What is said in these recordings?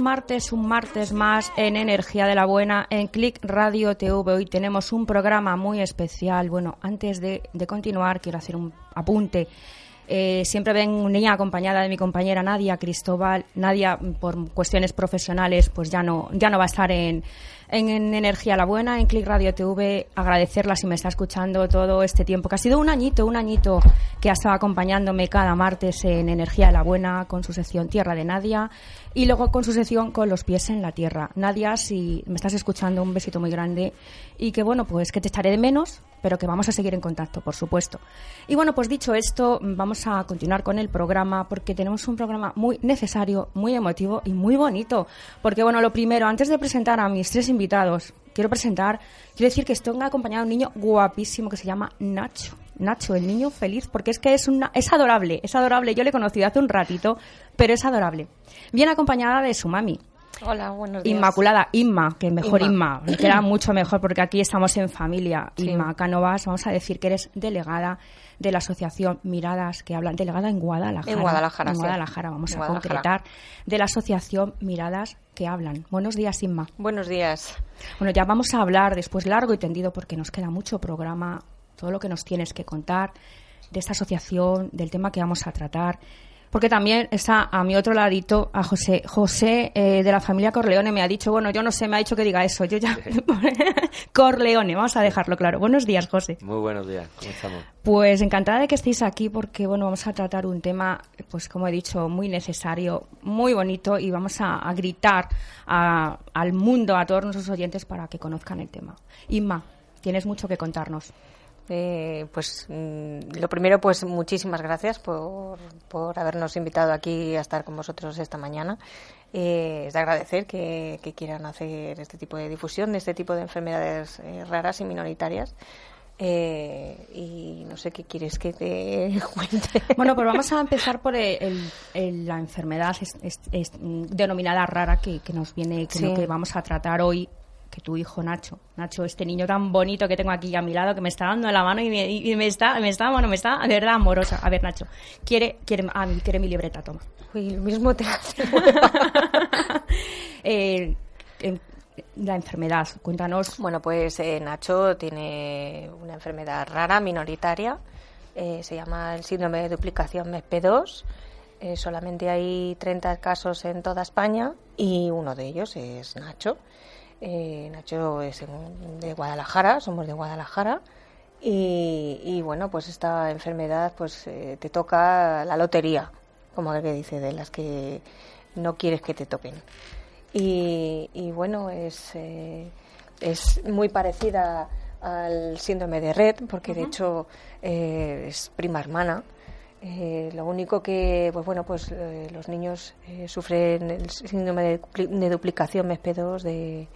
Martes, un martes más en Energía de la Buena en Click Radio TV. Hoy tenemos un programa muy especial. Bueno, antes de, de continuar, quiero hacer un apunte. Eh, siempre venía acompañada de mi compañera Nadia Cristóbal. Nadia, por cuestiones profesionales, pues ya no, ya no va a estar en, en, en Energía la Buena, en Click Radio TV. Agradecerla si me está escuchando todo este tiempo, que ha sido un añito, un añito que ha estado acompañándome cada martes en Energía la Buena con su sección Tierra de Nadia y luego con su sección Con los pies en la tierra. Nadia, si me estás escuchando, un besito muy grande y que bueno, pues que te echaré de menos, pero que vamos a seguir en contacto, por supuesto. Y bueno, pues dicho esto, vamos a continuar con el programa porque tenemos un programa muy necesario, muy emotivo y muy bonito. Porque bueno, lo primero, antes de presentar a mis tres invitados, quiero presentar, quiero decir que estoy acompañado de un niño guapísimo que se llama Nacho. Nacho, el niño feliz, porque es que es una, es adorable, es adorable. Yo le he conocido hace un ratito, pero es adorable. Bien acompañada de su mami, Hola, buenos días. Inmaculada, Inma, que mejor Inma. Inma, que era mucho mejor porque aquí estamos en familia. Sí. Inma Cánovas, vamos a decir que eres delegada de la asociación Miradas que hablan, delegada en Guadalajara. En Guadalajara, En sí. Guadalajara, vamos En a concretar, de la asociación Miradas que hablan. Buenos días, Inma. Buenos días. Bueno, ya vamos a hablar después largo y tendido porque nos queda mucho programa, todo lo que nos tienes que contar de esta asociación, del tema que vamos a tratar. Porque también está a mi otro ladito, a José. José eh, de la familia Corleone me ha dicho, bueno, yo no sé, me ha dicho que diga eso. Yo ya. Corleone, vamos a dejarlo claro. Buenos días, José. Muy buenos días, ¿cómo estamos? Pues encantada de que estéis aquí porque, bueno, vamos a tratar un tema, pues como he dicho, muy necesario, muy bonito y vamos a, a gritar a- al mundo, a todos nuestros oyentes para que conozcan el tema. Inma, tienes mucho que contarnos. Eh, pues mm, lo primero, pues muchísimas gracias por, por habernos invitado aquí a estar con vosotros esta mañana. Eh, es de agradecer que, que quieran hacer este tipo de difusión de este tipo de enfermedades eh, raras y minoritarias. Eh, y no sé qué quieres que te cuente. Bueno, pues vamos a empezar por el- el- el- la enfermedad es- es- es, mm, denominada rara que, que nos viene, que, Sí. lo que vamos a tratar hoy, que tu hijo Nacho, Nacho, este niño tan bonito que tengo aquí a mi lado, que me está dando la mano y me, y me está, me está, bueno, me está de verdad amorosa. A ver, Nacho, quiere, quiere, ah, quiere mi libreta, toma. Uy, lo mismo te hace. Eh, en- la enfermedad, cuéntanos. Bueno, pues eh, Nacho tiene una enfermedad rara, minoritaria. eh, se llama el síndrome de duplicación MESP2. Eh, solamente hay 30 casos en toda España y uno de ellos es Nacho. Eh, Nacho es de Guadalajara, somos de Guadalajara. Y, y, bueno, pues esta enfermedad pues eh, te toca la lotería, como el que dice, de las que no quieres que te toquen. Y, y bueno, es, eh, es muy parecida al síndrome de Red, porque de hecho eh, es prima hermana. Eh, lo único que, pues bueno, pues eh, los niños eh, sufren el síndrome de, de duplicación MESP2 de,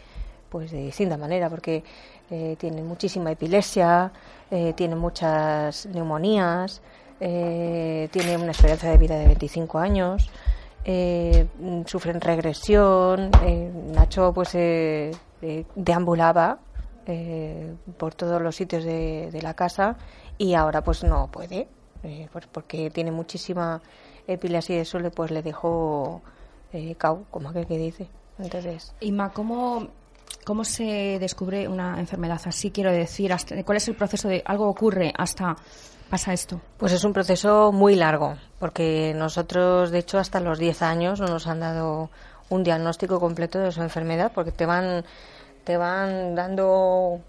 pues de distinta manera, porque eh, tienen muchísima epilepsia, eh, tienen muchas neumonías, eh, tienen una esperanza de vida de 25 años, eh, sufren regresión. eh, Nacho, pues, eh, deambulaba por todos los sitios de, de la casa y ahora, pues, no puede, pues porque tiene muchísima epilepsia y eso le, pues, le dejó cau, como aquel que dice. Entonces, Inma, ¿cómo ¿Cómo se descubre una enfermedad así? Quiero decir, hasta- ¿cuál es el proceso de algo ocurre hasta pasa esto? Pues es un proceso muy largo, porque nosotros, de hecho, hasta los 10 años no nos han dado un diagnóstico completo de su enfermedad, porque te van, te van dando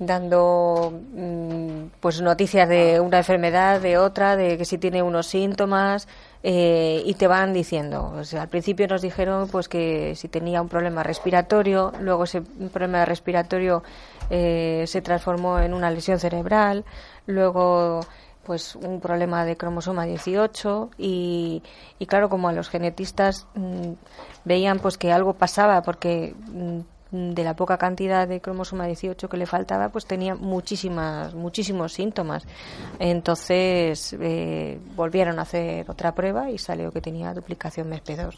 dando mm, pues noticias de una enfermedad, de otra, de que si tiene unos síntomas eh, y te van diciendo. O sea, al principio nos dijeron pues que si tenía un problema respiratorio, luego ese problema respiratorio eh, se transformó en una lesión cerebral, luego pues un problema de cromosoma 18 y, y claro como a los genetistas mm, veían pues que algo pasaba porque mm, de la poca cantidad de cromosoma 18 que le faltaba, pues tenía muchísimas, muchísimos síntomas. Entonces eh, volvieron a hacer otra prueba y salió que tenía duplicación MESP2.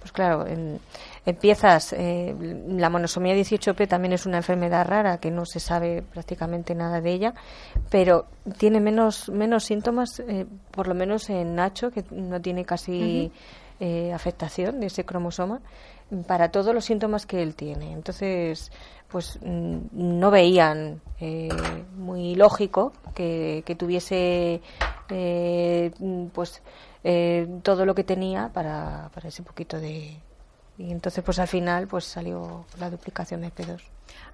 Pues claro, en- empiezas, eh, la monosomía 18P también es una enfermedad rara que no se sabe prácticamente nada de ella, pero tiene menos, menos síntomas, eh, por lo menos en Nacho, que no tiene casi eh, afectación de ese cromosoma para todos los síntomas que él tiene. Entonces, pues mm, no veían eh, muy lógico que, que tuviese eh, mm, pues eh, todo lo que tenía para, para ese poquito de y entonces pues al final pues salió la duplicación de P2.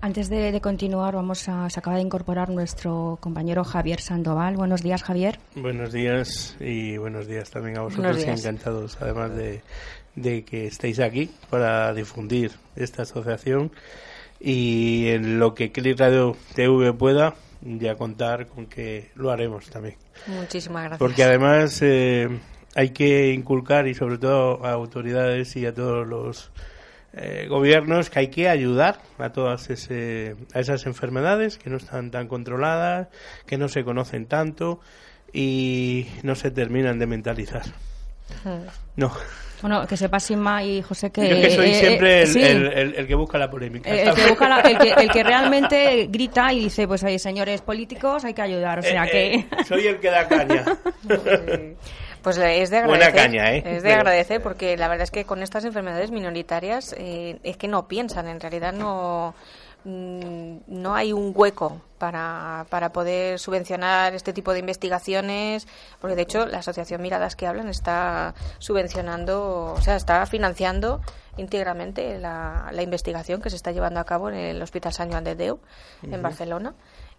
Antes de, de continuar, vamos a, se acaba de incorporar nuestro compañero Javier Sandoval. Buenos días, Javier. Buenos días y buenos días también a vosotros y encantados además de, de que estéis aquí para difundir esta asociación y en lo que Click Radio TV pueda ya contar con que lo haremos también. Muchísimas gracias. Porque además eh, hay que inculcar y sobre todo a autoridades y a todos los eh, gobiernos que hay que ayudar a todas ese, a esas enfermedades que no están tan controladas, que no se conocen tanto y no se terminan de mentalizar. Mm. No, Bueno, que sepa Sima y José que... yo que soy eh, siempre eh, el, sí. el- el- el que busca la polémica. Eh, El que, busca la- el, que, el que realmente grita y dice, pues hay señores políticos, hay que ayudar. O sea Eh, que... soy el que da caña. Pues es de Buena agradecer. caña, ¿eh? Es de agradecer porque la verdad es que con estas enfermedades minoritarias eh, es que no piensan, en realidad no mm, no hay un hueco para, para poder subvencionar este tipo de investigaciones, porque de hecho la asociación Miradas que hablan está subvencionando, o sea, está financiando íntegramente la, la investigación que se está llevando a cabo en el Hospital San Joan de Déu, en Barcelona.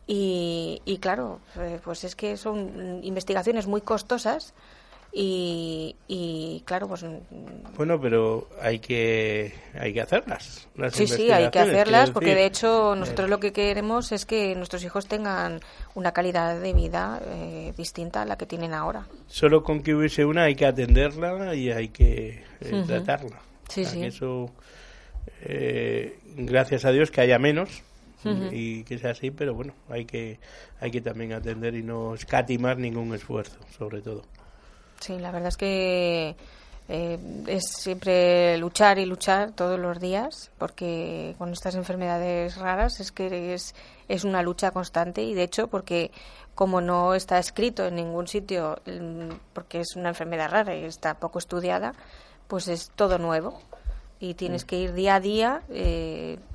Y, y claro, eh, pues es que son investigaciones muy costosas y, y claro, pues mm, Bueno, pero hay que hay que hacerlas. las sí, sí, hay que hacerlas porque decir. de hecho nosotros lo que queremos es que nuestros hijos tengan una calidad de vida eh, distinta a la que tienen ahora. Solo con que hubiese una hay que atenderla y hay que eh, tratarla. Sí, O sea, sí. que eso, eh, gracias a Dios que haya menos y que sea así, pero bueno, hay que hay que también atender y no escatimar ningún esfuerzo, sobre todo. Sí, la verdad es que eh, es siempre luchar y luchar todos los días, porque con estas enfermedades raras es que es, es una lucha constante y de hecho porque como no está escrito en ningún sitio, mm, porque es una enfermedad rara y está poco estudiada, pues es todo nuevo y tienes que ir día a día eh, mm,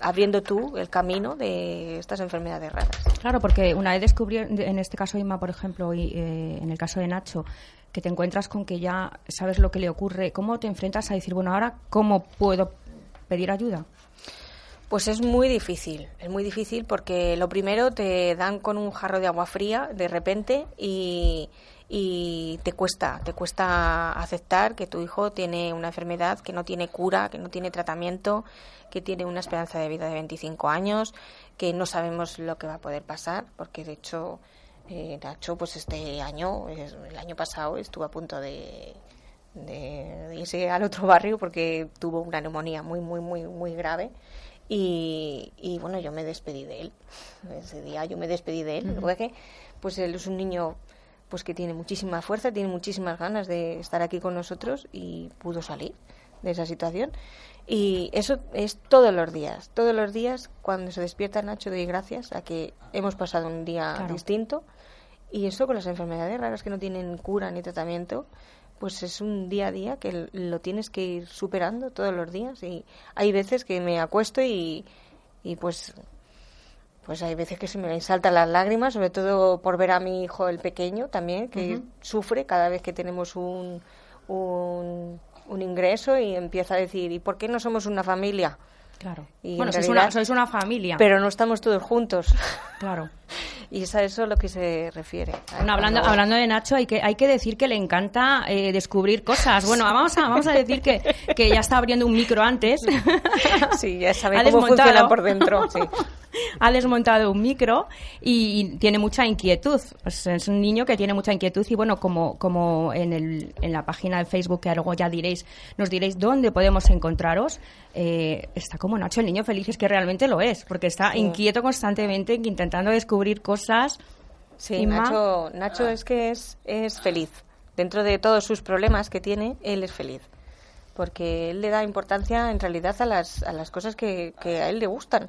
abriendo tú el camino de estas enfermedades raras. Claro, porque una vez descubrieron, en este caso Inma, por ejemplo, y eh, en el caso de Nacho, que te encuentras con que ya sabes lo que le ocurre, ¿cómo te enfrentas a decir, bueno, ahora, ¿cómo puedo pedir ayuda? Pues es muy difícil, es muy difícil porque lo primero te dan con un jarro de agua fría de repente y, y te cuesta, te cuesta aceptar que tu hijo tiene una enfermedad que no tiene cura, que no tiene tratamiento, que tiene una esperanza de vida de 25 años, que no sabemos lo que va a poder pasar, porque de hecho eh, Nacho, pues este año, el año pasado estuvo a punto de, de, irse al otro barrio porque tuvo una neumonía muy, muy, muy, muy grave. Y, y, bueno, yo me despedí de él. Ese día yo me despedí de él. Lo que pasa es que, pues él es un niño pues que tiene muchísima fuerza, tiene muchísimas ganas de estar aquí con nosotros y pudo salir de esa situación. Y eso es todos los días. Todos los días, cuando se despierta Nacho, doy gracias a que hemos pasado un día Claro. distinto. Y eso con las enfermedades raras que no tienen cura ni tratamiento, pues es un día a día que lo tienes que ir superando todos los días y hay veces que me acuesto y, y pues pues hay veces que se me saltan las lágrimas, sobre todo por ver a mi hijo el pequeño también, que sufre cada vez que tenemos un, un, un ingreso y empieza a decir, ¿y por qué no somos una familia? Claro. Y bueno, en sois realidad- una, sois una familia. Pero no estamos todos juntos. Claro. y es a eso a lo que se refiere. Bueno, hablando, Cuando- hablando de Nacho, hay que, hay que decir que le encanta eh, descubrir cosas. Bueno, vamos a, vamos a decir que, que ya está abriendo un micro antes. Sí, ya sabe Ha cómo desmontado. funciona por dentro. Sí. ha desmontado un micro y, y tiene mucha inquietud. Pues es un niño que tiene mucha inquietud y bueno, como, como en, el, en la página de Facebook, que luego ya diréis, nos diréis dónde podemos encontraros, eh, está como Nacho, el niño feliz, es que realmente lo es, porque está Sí. inquieto constantemente, intentando descubrir cosas. Sí. Nacho, Nacho es que es, es feliz. Dentro de todos sus problemas que tiene, él es feliz. Porque él le da importancia en realidad a las, a las cosas que, que a él le gustan.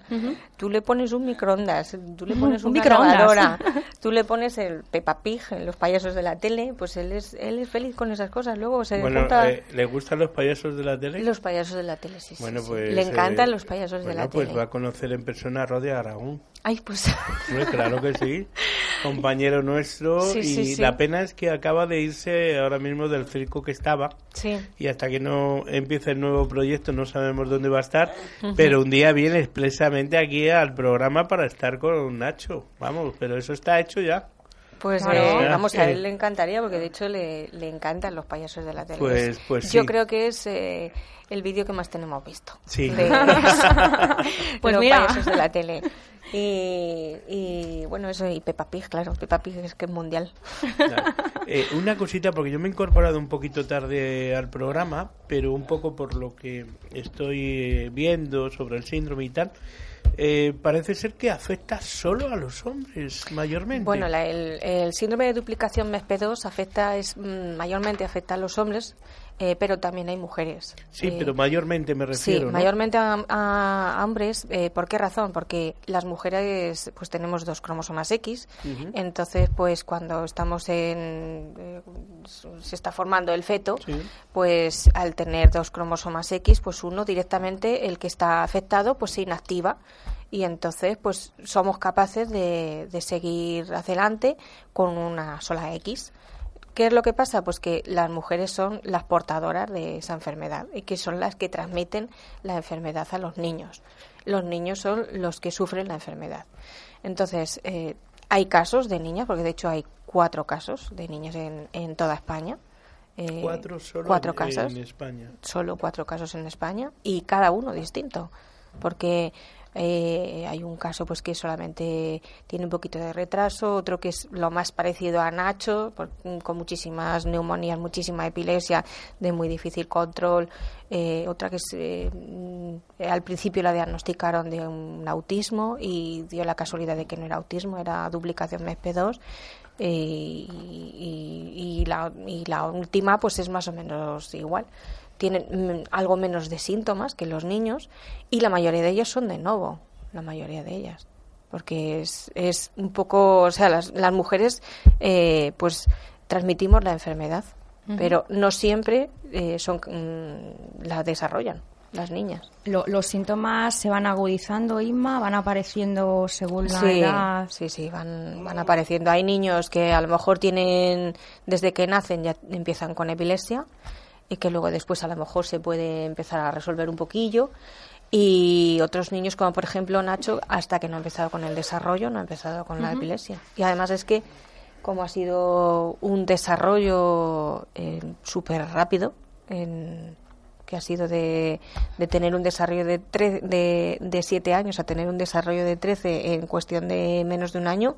Tú le pones un microondas, tú le pones Un una microondas. lavadora, tú le pones el Peppa Pig, los payasos de la tele, pues él es, él es feliz con esas cosas. Luego se Bueno, junta eh, ¿le gustan los payasos de la tele? los payasos de la tele, sí, sí, Bueno, sí. pues, Le encantan eh, los payasos de bueno, la pues tele. va a conocer en persona a Rodi Aragón. Ay, pues... Hombre, claro que sí. Compañero nuestro. Sí, y sí, sí. la pena es que acaba de irse ahora mismo del circo que estaba. sí. Y hasta que no empiece el nuevo proyecto no sabemos dónde va a estar. Pero un día viene expresamente aquí al programa para estar con Nacho. Vamos, pero eso está hecho ya. Pues Claro. eh, vamos, a él le encantaría porque de hecho le, le encantan los payasos de la tele. Pues- Es- pues Yo sí. creo que es eh, el vídeo que más tenemos visto. Sí. De Pues los mira. payasos de la tele. Y, y, bueno, eso, y Peppa Pig, claro. Peppa Pig es que es mundial. Eh, una cosita, porque yo me he incorporado un poquito tarde al programa, pero un poco por lo que estoy eh, viendo sobre el síndrome y tal, eh, parece ser que afecta solo a los hombres mayormente. Bueno, la- el, el síndrome de duplicación MESP2 afecta, es, mm, mayormente afecta a los hombres, eh, pero también hay mujeres. sí, Eh, pero mayormente me refiero. Sí, ¿no? mayormente a, a hombres. Eh, ¿Por qué razón? Porque las mujeres pues tenemos dos cromosomas X. Entonces, pues cuando estamos en... eh, se está formando el feto, Sí. pues al tener dos cromosomas X, pues uno directamente, el que está afectado, pues se inactiva. Y entonces, pues somos capaces de, de seguir adelante con una sola X. ¿Qué es lo que pasa? Pues que las mujeres son las portadoras de esa enfermedad y que son las que transmiten la enfermedad a los niños. Los niños son los que sufren la enfermedad. Entonces, eh, hay casos de niñas, porque de hecho hay cuatro casos de niñas en, en toda España. Eh, Cuatro solo cuatro en, casos en España. solo cuatro casos en España y cada uno distinto porque eh, hay un caso pues que solamente tiene un poquito de retraso otro que es lo más parecido a Nacho por- con muchísimas neumonías muchísima epilepsia de muy difícil control. Eh, otra que es, eh, al principio la diagnosticaron de un autismo y dio la casualidad de que no era autismo era duplicación MESP2 eh, y, y- y la, y la última pues es más o menos igual tienen mm, algo menos de síntomas que los niños y la mayoría de ellos son de nuevo la mayoría de ellas porque es, es un poco o sea las, las mujeres eh, pues transmitimos la enfermedad pero no siempre eh, son mm, la desarrollan las niñas Lo- los síntomas se van agudizando, Inma, van apareciendo según la Sí, edad. sí, sí, van, van apareciendo. Hay niños que a lo mejor tienen, desde que nacen ya empiezan con epilepsia y que luego después a lo mejor se puede empezar a resolver un poquillo. Y otros niños, como por ejemplo Nacho, hasta que no ha empezado con el desarrollo, no ha empezado con la epilepsia. Y además es que, como ha sido un desarrollo eh, súper rápido, en- que ha sido de, de tener un desarrollo de, tre- de, de siete años a tener un desarrollo de 13 en cuestión de menos de un año,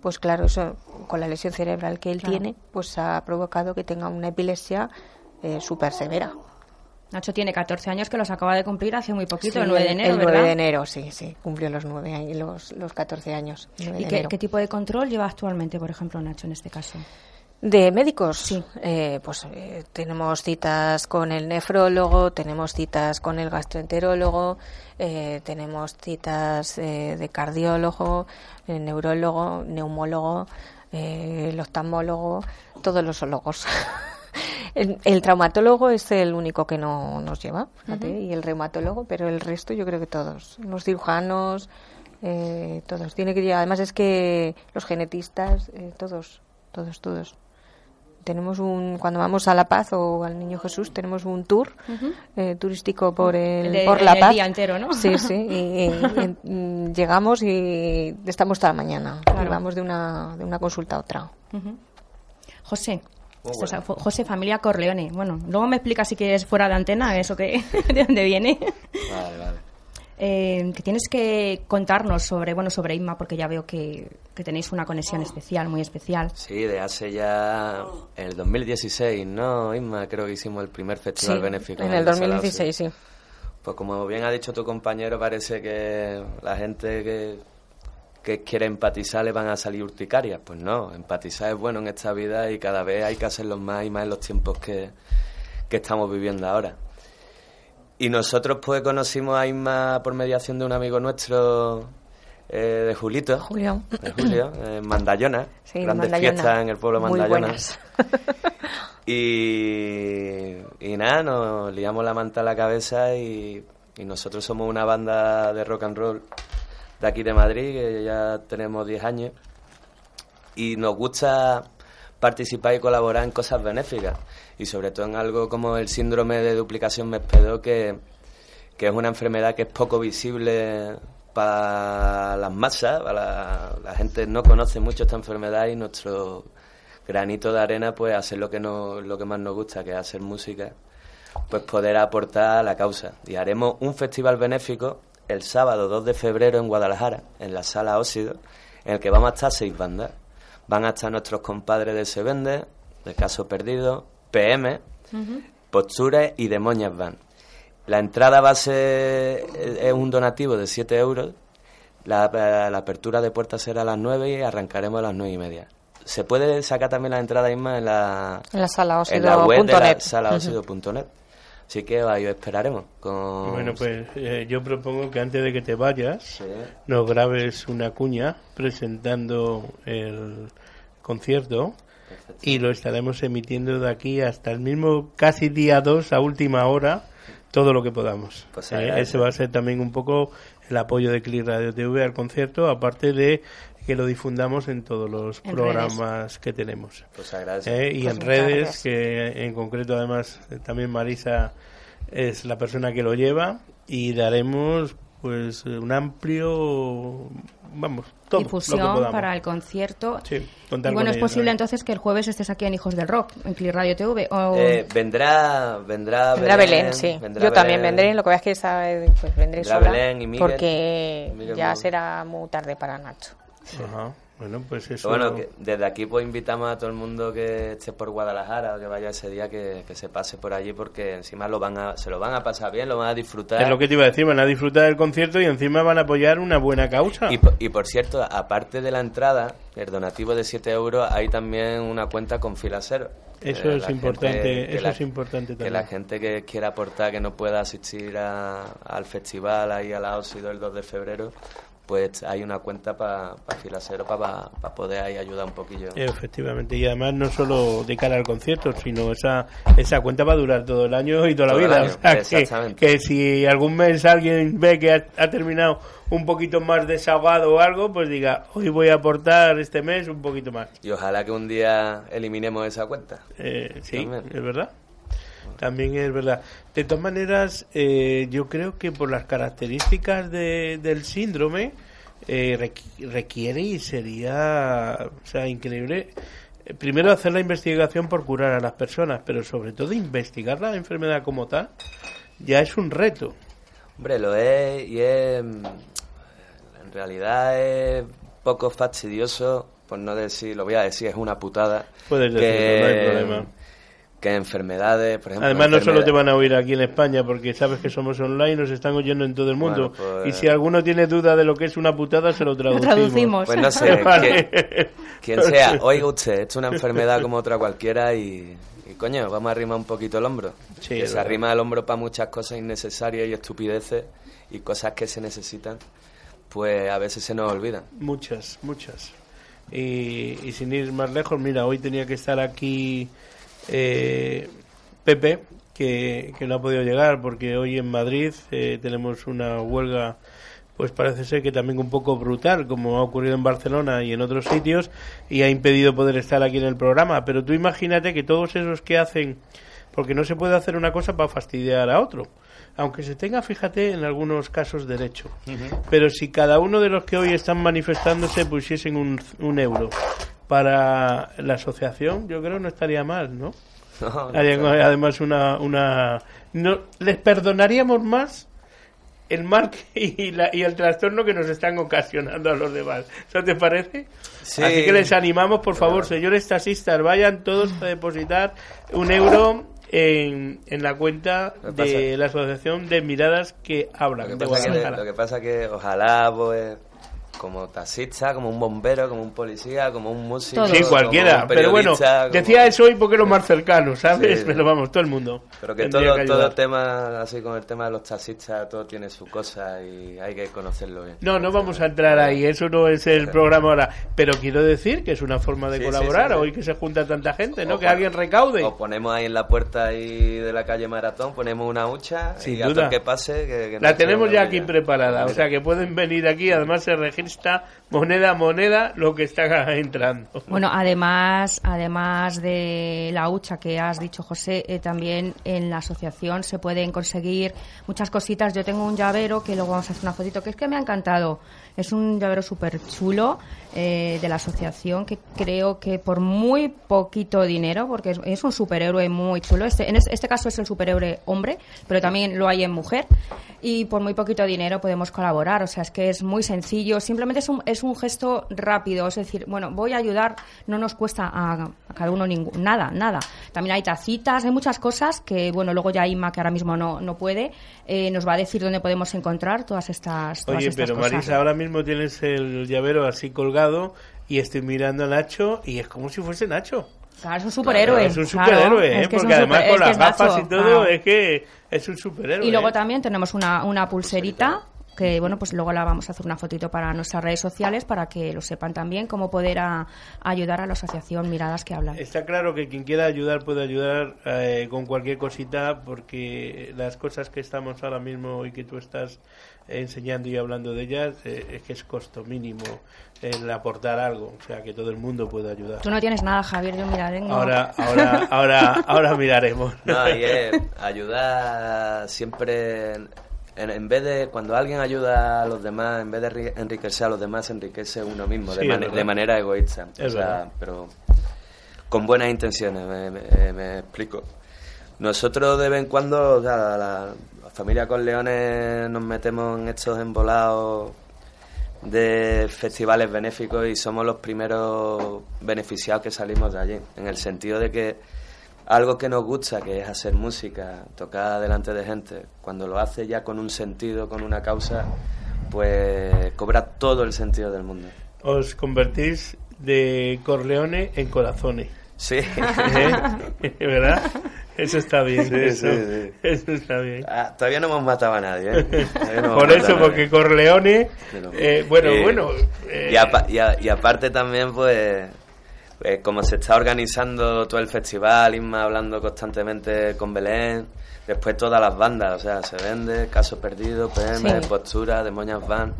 pues claro, eso con la lesión cerebral que él Claro. tiene, pues ha provocado que tenga una epilepsia eh, súper severa. Nacho tiene 14 años que los acaba de cumplir hace muy poquito, Sí, el 9 de enero, el 9 ¿verdad? de enero, sí, sí, cumplió los, 9 años, los, los 14 años. 9 ¿Y de qué, enero. qué tipo de control lleva actualmente, por ejemplo, Nacho, en este caso? De médicos, Sí. Eh, pues eh, tenemos citas con el nefrólogo, tenemos citas con el gastroenterólogo, eh, tenemos citas eh, de cardiólogo, eh, neurólogo, neumólogo, eh, el oftalmólogo, todos los ólogos. El, el traumatólogo es el único que no nos lleva, fíjate, y el reumatólogo, pero el resto yo creo que todos. Los cirujanos, eh, todos. Tiene que llevar. Además es que los genetistas, eh, todos, todos, todos. Tenemos un, cuando vamos a La Paz o al Niño Jesús, tenemos un tour eh, turístico por, el, De- por La el Paz. día entero, ¿no? Sí, sí. Y, y- y, llegamos y estamos toda la mañana. Claro. Y vamos de una, de una consulta a otra. José. Es buena. Fo- José, familia Corleone. Bueno, luego me explica si quieres fuera de antena eso que de dónde viene. Vale, vale. Eh, que tienes que contarnos sobre, bueno, sobre Inma, porque ya veo que, que tenéis una conexión especial, muy especial. Sí, de hace ya el 2016, ¿no, Isma? Creo que hicimos el primer festival Sí, benéfico. en el de Salao, 2016, sí. Pues como bien ha dicho tu compañero, parece que la gente que, que quiere empatizar le van a salir urticarias. Pues no, empatizar es bueno en esta vida y cada vez hay que hacerlo más y más en los tiempos que, que estamos viviendo ahora. Y nosotros pues conocimos a Isma por mediación de un amigo nuestro, eh, de Julito. Julio. De Julio. Sí, de Grandes fiestas en el pueblo Muy buenas. Y, y nada, nos liamos la manta a la cabeza y, y nosotros somos una banda de rock and roll de aquí de Madrid, que ya tenemos 10 años, y nos gusta participar y colaborar en cosas benéficas, y sobre todo en algo como el síndrome de duplicación MESPEDO, que, que es una enfermedad que es poco visible para las masas, para la, la gente no conoce mucho esta enfermedad y nuestro granito de arena pues hacer lo que no, lo que más nos gusta, que es hacer música, pues poder aportar a la causa. Y haremos un festival benéfico el sábado 2 de febrero en Guadalajara, en la sala Óxido, en el que vamos a estar seis bandas. Van a estar nuestros compadres de Se Vende, de Caso Perdido, PM, Postures y Demonias Band. La entrada va a ser es un donativo de 7 euros. La, la apertura de puertas será a las 9 y arrancaremos a las 9 y media. Se puede sacar también la entrada Isma en la, En la sala en la web de la. Así que ahí os esperaremos. Con... Bueno, pues eh, yo propongo que antes de que te vayas, Sí. nos grabes una cuña presentando el concierto y lo estaremos emitiendo de aquí hasta el mismo casi día 2 a última hora todo lo que podamos. Pues Eh, ese va a ser también un poco el apoyo de Click Radio TV al concierto, aparte de que lo difundamos en todos los En programas que tenemos. Pues. Eh, y Pues en redes, gracias. que en concreto además eh, también Marisa es la persona que lo lleva y daremos pues eh, un amplio, vamos, todo lo que Difusión podamos. para el concierto. Sí, contar y bueno, con es posible también. entonces que el jueves estés aquí en Hijos del Rock, en Click Radio TV. O... Eh, vendrá, vendrá, Vendrá Belén, sí. vendrá Yo también vendré, lo que es que esa- pues vendré sola. Belén y Miguel. Porque Miguel ya será muy tarde para Nacho. Ajá. Bueno, pues eso. Bueno, que desde aquí pues invitamos a todo el mundo que esté por Guadalajara o que vaya ese día que, que se pase por allí porque encima lo van a, se lo van a pasar bien, lo van a disfrutar. es lo que te iba a decir, van a disfrutar del concierto y encima van a apoyar una buena causa. Y, por- y por cierto, aparte de la entrada, el donativo de 7 euros, hay también una cuenta con fila cero. Eso es importante, gente- que eso la- es importante Que también. la gente que quiera aportar, que no pueda asistir a- al festival ahí a la Óxido el 2 de febrero, pues hay una cuenta para cero para poder ahí ayudar un poquillo. Efectivamente, y además no solo de cara al concierto, sino esa esa cuenta va a durar todo el año y toda Todo la vida. O sea, que, que si algún mes alguien ve que ha, ha terminado un poquito más desahogado o algo, pues diga, hoy voy a aportar este mes un poquito más. Y ojalá que un día eliminemos esa cuenta. Eh, sí, También. es verdad. También es verdad. De todas maneras, eh, yo creo que por las características de- del síndrome eh, requ- requiere y sería, o sea, increíble. eh, Primero hacer la investigación por curar a las personas, pero sobre todo investigar la enfermedad como tal, ya es un reto. Hombre, lo es y es. mm, En realidad es poco fastidioso, por no decir, lo voy a decir, es una putada. Puedes decirlo, no hay problema. Que enfermedades, por ejemplo. Además, no solo te van a oír aquí en España, porque sabes que somos online, nos están oyendo en todo el mundo. Bueno, pues- Y si alguno tiene duda de lo que es una putada, se lo Lo traducimos. traducimos. Pues no sé, Vale. quien sea, oiga usted, esto es una enfermedad como otra cualquiera y, y, coño, vamos a arrimar un poquito el hombro. Sí, que se arrima el hombro para muchas cosas innecesarias y estupideces y cosas que se necesitan, pues a veces se nos olvidan. Muchas, muchas. Y, y sin ir más lejos, mira, hoy tenía que estar aquí eh, Pepe, que, que no ha podido llegar porque hoy en Madrid eh, tenemos una huelga pues parece ser que también un poco brutal, como ha ocurrido en Barcelona y en otros sitios, y ha impedido poder estar aquí en el programa. Pero tú imagínate que todos esos que hacen, porque no se puede hacer una cosa para fastidiar a otro, aunque se tenga, fíjate, en algunos casos derecho. Pero si cada uno de los que hoy están manifestándose pusiesen un, un euro para la asociación, yo creo no estaría mal, ¿no? No, no, Harían, además una una no les perdonaríamos más el mal que- y, la- y el trastorno que nos están ocasionando a los demás. ¿Eso te parece? Sí. Así que les animamos, por favor, Claro. señores taxistas, vayan todos a depositar un euro en, en la cuenta que de la Asociación de Miradas que Hablan Lo que, de pasa que, Guadalajara. lo que pasa que ojalá, pues, como taxista, como un bombero, como un policía, como un músico. Sí, como cualquiera. un Pero bueno, como- decía eso hoy porque es lo más cercano, ¿sabes? Sí. Pero vamos, todo el mundo. Pero que todo, que todo tema, así con el tema de los taxistas, todo tiene su cosa y hay que conocerlo bien. No, no vamos a entrar ahí, eso no es el programa ahora. Pero quiero decir que es una forma de Sí, colaborar, sí, sí. hoy que se junta tanta gente, ¿no? O que alguien recaude. O ponemos ahí en la puerta ahí de la calle Maratón, ponemos una hucha Sin y duda. que pase... Que, que La tenemos ya aquí preparada, o sea que pueden venir aquí, además se registra Insta moneda moneda lo que está entrando. Bueno, además, además de la hucha que has dicho, José, eh, también en la asociación se pueden conseguir muchas cositas. Yo tengo un llavero que luego vamos a hacer una fotito, que es que me ha encantado. Es un llavero súper chulo eh, de la asociación que creo que por muy poquito dinero, porque es, un superhéroe muy chulo. Este, en es- este caso es el superhéroe hombre, pero también lo hay en mujer. Y por muy poquito dinero podemos colaborar. O sea, es que es muy sencillo. Simplemente es un, un gesto rápido. Es decir, bueno, voy a ayudar, no nos cuesta a, a cada uno ningún, nada, nada. También hay tacitas, hay muchas cosas que, bueno, luego ya Inma, que ahora mismo no, no puede, eh, nos va a decir dónde podemos encontrar todas estas, todas Oye, estas pero cosas. Marisa, ahora mismo tienes el llavero así colgado y estoy mirando a Nacho y es como si fuese Nacho. Claro, es un superhéroe. es un claro. superhéroe, ¿eh? Es que es porque un además super- con es las es gafas y todo claro. es que es un superhéroe. Y luego ¿eh? también tenemos una, una pulserita que bueno pues luego la vamos a hacer una fotito para nuestras redes sociales para que lo sepan también cómo poder a- ayudar a la asociación Miradas que hablan. Está claro que quien quiera ayudar puede ayudar eh, con cualquier cosita porque las cosas que estamos ahora mismo y que tú estás enseñando y hablando de ellas eh, es que es costo mínimo el aportar algo, o sea que todo el mundo puede ayudar. Tú no tienes nada, Javier, yo miraré. no. Ahora, ahora, ahora, ahora miraremos. No, y es ayudar siempre, en, en vez de, cuando alguien ayuda a los demás, en vez de enri- enriquecerse a los demás, se enriquece uno mismo, Sí, de, verdad. de manera egoísta. O sea, pero con buenas intenciones, me, me- me explico. Nosotros de vez en cuando, o sea, la, la familia con leones nos metemos en estos embolados de festivales benéficos y somos los primeros beneficiados que salimos de allí, en el sentido de que algo que nos gusta, que es hacer música, tocar delante de gente, cuando lo hace ya con un sentido, con una causa, pues cobra todo el sentido del mundo. Os convertís de Corleone en Corazone. Sí. ¿Eh? ¿Verdad? Eso está bien. Sí, eso, sí, sí. eso está bien. Ah, todavía no hemos matado a nadie, ¿eh? No Por eso, porque. Corleone, eh, bueno, eh, bueno. eh, Y, apa- y a- y aparte también, pues, pues, como se está organizando todo el festival, Isma hablando constantemente con Belén, después todas las bandas, o sea, se vende, Caso Perdido, PM, Sí. Postura, Demonias Van.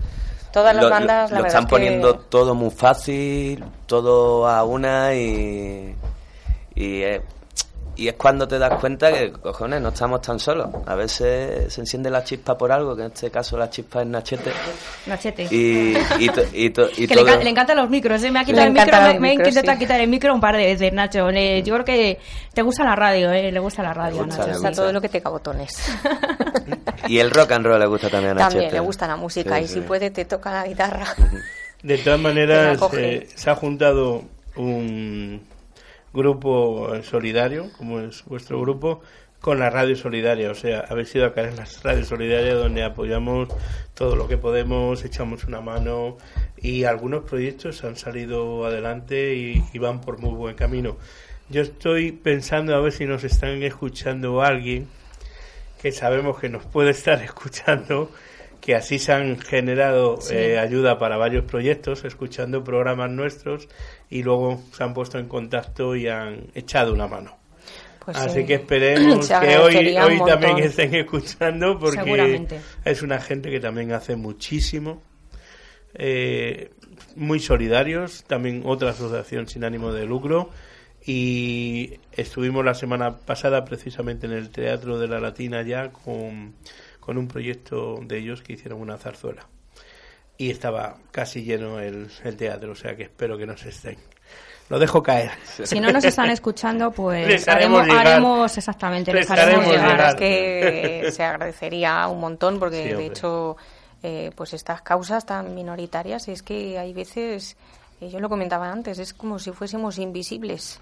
Todas las Lo- lo- bandas, la Lo, están es que- poniendo todo muy fácil, todo a una y... Y es, y es cuando te das cuenta que, cojones, no estamos tan solos. A veces se enciende la chispa por algo, que en este caso la chispa es Nachete. Nachete. Y, y, to- y, to- y que le, todo... encan- le encantan los micros, ¿eh? me ha quitado Le el micro, me, me intentado sí. quitar el micro un par de veces, Nacho. Le- yo creo que te gusta la radio, ¿eh? le gusta la radio, gusta, Nacho. O sea, gusta. todo lo que tenga botones. Y el rock and roll le gusta también a También Nachete. le gusta la música Sí, y sí. si puede te toca la guitarra. De todas maneras, eh, se ha juntado un grupo solidario, como es vuestro grupo, con la Radio Solidaria. O sea, habéis ido a caer en la Radio Solidaria donde apoyamos todo lo que podemos, echamos una mano y algunos proyectos han salido adelante y van por muy buen camino. Yo estoy pensando a ver si nos están escuchando alguien que sabemos que nos puede estar escuchando, que así se han generado eh, ayuda para varios proyectos, escuchando programas nuestros y luego se han puesto en contacto y han echado una mano. Pues Así sí. que esperemos que hoy, hoy también estén escuchando porque es una gente que también hace muchísimo. eh, muy solidarios, también otra asociación sin ánimo de lucro y estuvimos la semana pasada precisamente en el Teatro de la Latina ya con, con un proyecto de ellos que hicieron una zarzuela y estaba casi lleno el, el teatro, o sea que espero que nos estén. Lo dejo caer. Si no nos están escuchando, pues Les haremos haremos, exactamente, les, Les haremos haremos llegar. Es que se agradecería un montón porque Sí, de hecho eh, pues estas causas tan minoritarias es que hay veces eh, yo lo comentaba antes es como si fuésemos invisibles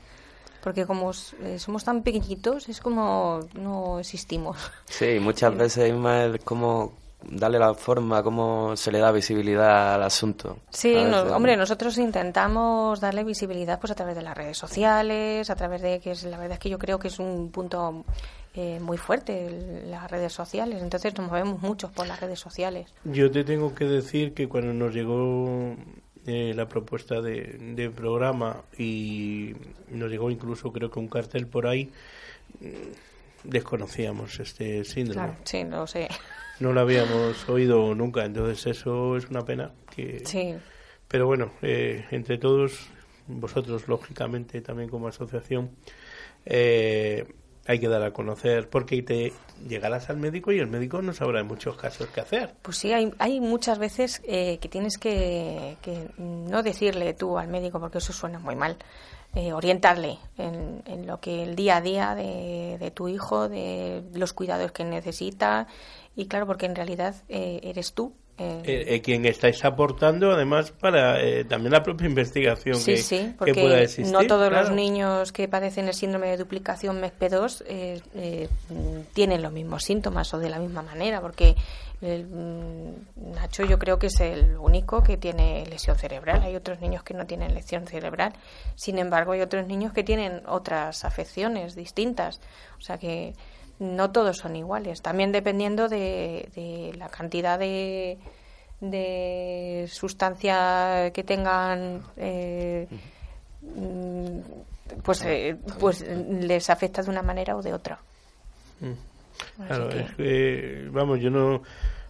porque como eh, somos tan pequeñitos es como no existimos Sí, muchas veces Isma, es como darle la forma, cómo se le da visibilidad al asunto. Sí, no- hombre, nosotros intentamos darle visibilidad pues a través de las redes sociales, a través de que es la verdad es que yo creo que es un punto eh, muy fuerte el- las redes sociales, entonces nos movemos mucho por las redes sociales. Yo te tengo que decir que cuando nos llegó eh, la propuesta de, de programa y nos llegó incluso creo que un cartel por ahí, mm, desconocíamos este síndrome. Claro. Sí, no lo sé. No lo habíamos oído nunca, entonces eso es una pena. Que... Sí, Pero bueno, eh, entre todos, vosotros lógicamente también como asociación, eh, hay que dar a conocer porque te llegarás al médico y el médico no sabrá en muchos casos qué hacer. pues sí, hay, muchas veces eh, que tienes que, que no decirle tú al médico, porque eso suena muy mal, eh, orientarle en, lo que el día a día de, de tu hijo, de los cuidados que necesita, y claro, porque en realidad eh, eres tú. Eh, Eh, eh, quien estáis aportando además para eh, también la propia investigación Sí, que, sí, que porque pueda existir. no todos claro. los niños que padecen el síndrome de duplicación MESP2 eh, tienen los mismos síntomas o de la misma manera, porque el, mm, Nacho yo creo que es el único que tiene lesión cerebral. Hay otros niños que no tienen lesión cerebral. Sin embargo, hay otros niños que tienen otras afecciones distintas. O sea que no todos son iguales. También dependiendo de, de la cantidad de, de sustancia que tengan, eh, mm, pues, eh, pues les afecta de una manera o de otra. Así Claro, que- es que, vamos, yo no...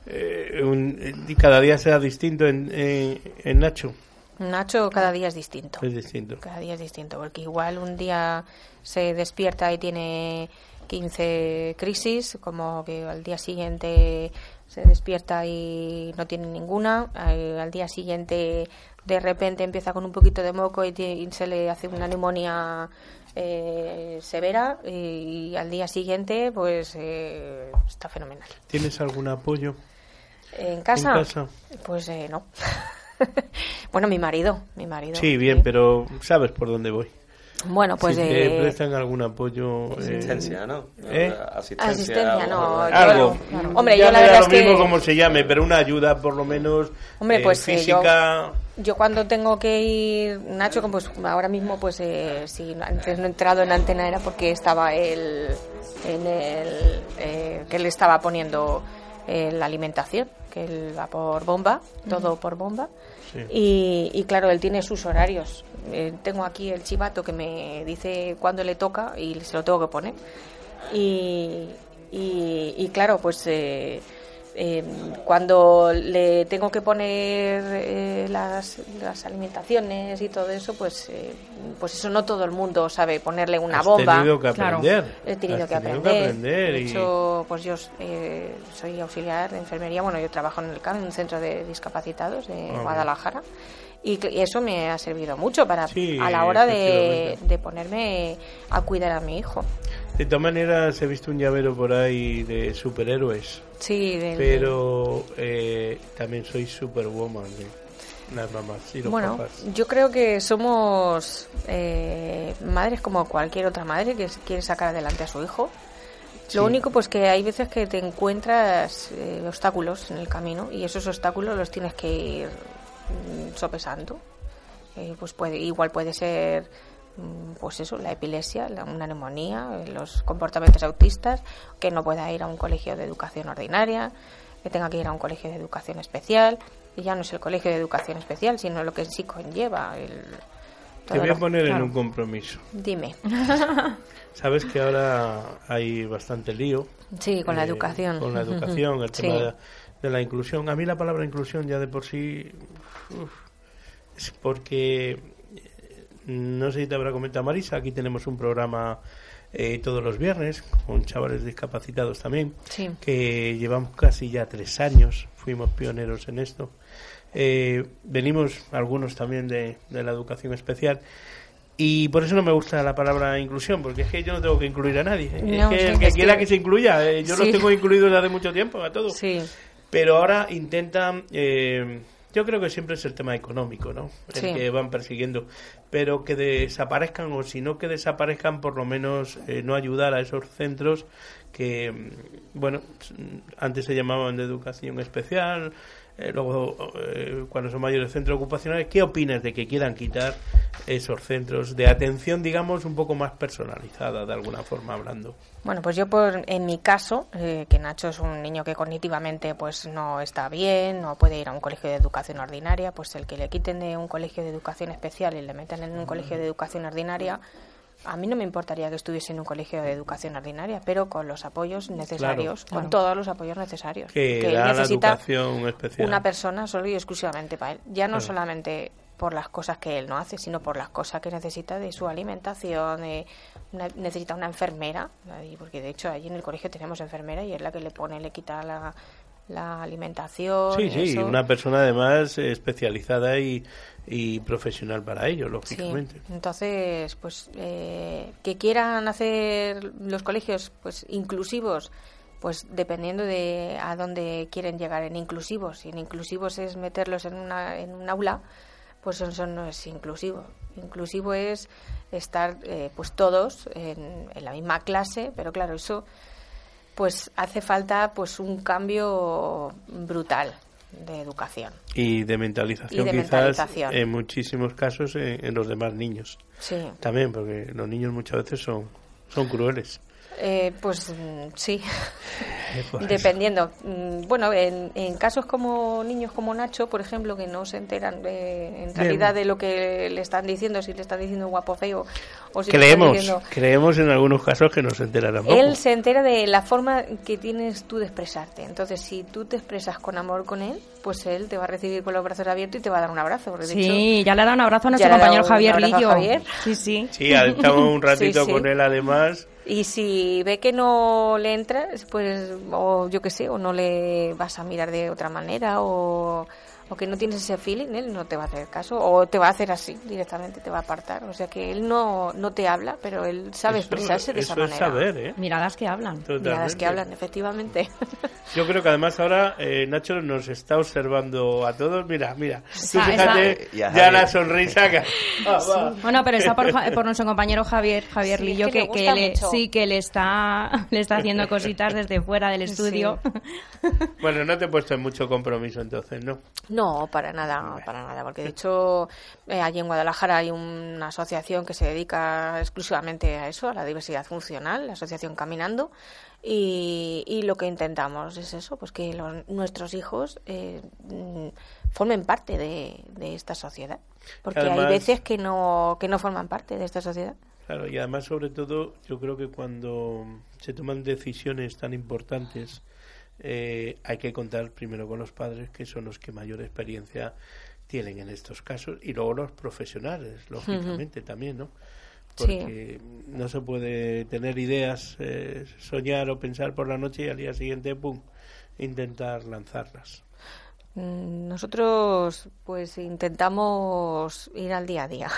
eh, un- eh, cada día será distinto en, en, en Nacho. Nacho cada día es distinto. Es distinto. Cada día es distinto, porque igual un día se despierta y tiene 15 crisis, como que al día siguiente se despierta y no tiene ninguna, al, al día siguiente de repente empieza con un poquito de moco y, se le hace una neumonía eh, severa y, y al día siguiente pues eh, está fenomenal. ¿Tienes algún apoyo ¿En casa? en casa? Pues eh, no. bueno, mi marido, mi marido. Sí, bien, pero sabes por dónde voy. Bueno, pues si te eh, prestan algún apoyo... eh, Asistencia, ¿no? ¿Eh? Asistencia, Asistencia, no, algo. yo- claro. Hombre, ya yo la verdad lo es que- mismo como se llame, pero una ayuda por lo menos Hombre, eh, pues, eh, física... Yo cuando tengo que ir, Nacho, como pues ahora mismo, pues eh, si antes no he entrado en antena era porque estaba él en el, eh, que él estaba poniendo eh, la alimentación, que él va por bomba, todo por bomba. Sí. Y, y claro, él tiene sus horarios. Eh, tengo aquí el chivato que me dice cuándo le toca y se lo tengo que poner. Y, y, y claro, pues eh, eh, cuando le tengo que poner eh, las, las alimentaciones y todo eso, pues, eh, pues eso no todo el mundo sabe ponerle una Has bomba. tenido que Claro. aprender. He tenido Has que tenido aprender. aprender de y- hecho, pues yo eh, soy auxiliar de enfermería. Bueno, yo trabajo en el CAM, en un centro de discapacitados de bien. Guadalajara. Y, eso me ha servido mucho para Sí, a la hora de, de ponerme a cuidar a mi hijo. De todas maneras, he visto un llavero por ahí de superhéroes, Sí, del- pero eh, también soy superwoman de las mamás y los bueno, papás. yo creo que somos eh, madres como cualquier otra madre que quiere sacar adelante a su hijo. Sí. Lo único pues que hay veces que te encuentras eh, obstáculos en el camino y esos obstáculos los tienes que ir sopesando. Eh, pues puede, igual puede ser mm, pues eso, la epilepsia, la- una neumonía, eh, los comportamientos autistas, que no pueda ir a un colegio de educación ordinaria, que tenga que ir a un colegio de educación especial, y ya no es el colegio de educación especial, sino lo que en sí conlleva el, Te voy a lo- poner en claro. un compromiso. Dime. Sabes que ahora hay bastante lío. Sí, con la eh, educación. Con la educación, el Sí. tema de, de la inclusión. A mí la palabra inclusión ya de por sí. uf, es porque. eh, No sé si te habrá comentado Marisa, aquí tenemos un programa eh, todos los viernes con chavales discapacitados también, Sí. que llevamos casi ya tres años, fuimos pioneros en esto. Eh, venimos algunos también de, de la educación especial y por eso no me gusta la palabra inclusión, porque es que yo no tengo que incluir a nadie. No, es que el que quiera que- que se incluya, eh, yo Sí. los tengo incluidos desde hace mucho tiempo, a todos. Sí. Pero ahora intentan, eh, yo creo que siempre es el tema económico, ¿no? El Sí. que van persiguiendo. Pero que desaparezcan, o si no que desaparezcan, por lo menos eh, no ayudar a esos centros que, mm, bueno, antes se llamaban de educación especial, eh, luego eh, cuando son mayores centros ocupacionales. ¿Qué opinas de que quieran quitar esos centros de atención, digamos, un poco más personalizada, de alguna forma hablando? Bueno, pues yo por, en mi caso, eh, que Nacho es un niño que cognitivamente pues no está bien, no puede ir a un colegio de educación ordinaria, pues el que le quiten de un colegio de educación especial y le metan en un colegio de educación ordinaria, a mí no me importaría que estuviese en un colegio de educación ordinaria, pero con los apoyos necesarios, claro. con todos los apoyos necesarios. Que, él da la necesita educación especial. una persona solo y exclusivamente para él. Ya no Claro. solamente por las cosas que él no hace, sino por las cosas que necesita de su alimentación, de una- necesita una enfermera, porque de hecho allí en el colegio tenemos enfermera y es la que le pone, le quita la, la alimentación. Sí, sí, eso. una persona además especializada y, y profesional para ello, Sí, lógicamente. entonces, pues eh, que quieran hacer los colegios pues inclusivos, pues dependiendo de a dónde quieren llegar en inclusivos. Si en inclusivos es meterlos en, una, en un aula, pues eso no es inclusivo. Inclusivo es estar eh, pues todos en, en la misma clase, pero claro, eso pues hace falta pues un cambio brutal de educación. Y de mentalización, Y de quizás mentalización. en muchísimos casos en, en los demás niños. Sí. También, porque los niños muchas veces son, son crueles. Eh, pues mm, sí, Por eso. dependiendo. Mm, Bueno, en, en casos como niños como Nacho, por ejemplo, que no se enteran de, en realidad de lo que le están diciendo, si le están diciendo guapo feo o si le están Creemos, diciendo... creemos en algunos casos que no se poco. Él se entera de la forma que tienes tú de expresarte. Entonces, si tú te expresas con amor con él, pues él te va a recibir con los brazos abiertos y te va a dar un abrazo. Porque de Sí, ya le ha dado un abrazo a nuestro compañero Javier Lillo. Javier. Sí, sí. Sí, estamos un ratito Sí, sí. con él además. Y si ve que no le entra, pues, o yo qué sé, o no le vas a mirar de otra manera, o, o que no tienes ese feeling, él no te va a hacer caso, o te va a hacer así, directamente te va a apartar. O sea que él no, no te habla, pero él sabe Eso- expresarse de esa es manera. saber, ¿eh? Miradas que hablan. Miradas Totalmente. que hablan, efectivamente. Yo creo que además ahora eh, Nacho nos está observando a todos. Mira, mira. Tú Esa- fíjate esa- Ya, la sonrisa que... Ah. Bueno, pero está por, nuestro compañero Javier, Javier Sí, Lillo, es que le que, que gusta le- mucho. sí que le está, le está haciendo cositas desde fuera del estudio. Bueno, no te he puesto en mucho compromiso entonces, ¿no? No, para nada, para nada, porque de hecho eh, allí en Guadalajara hay una asociación que se dedica exclusivamente a eso, a la diversidad funcional, la asociación Caminando, y, y lo que intentamos es eso, pues que los- nuestros hijos eh, mm, formen parte de, de esta sociedad, porque Además- hay veces que no que no forman parte de esta sociedad. Claro, y además, sobre todo, yo creo que cuando se toman decisiones tan importantes, eh, hay que contar primero con los padres, que son los que mayor experiencia tienen en estos casos, y luego los profesionales, lógicamente, también, ¿no? Sí. Porque no se puede tener ideas, eh, soñar o pensar por la noche y al día siguiente, ¡pum!, intentar lanzarlas. Mm, Nosotros pues intentamos ir al día a día,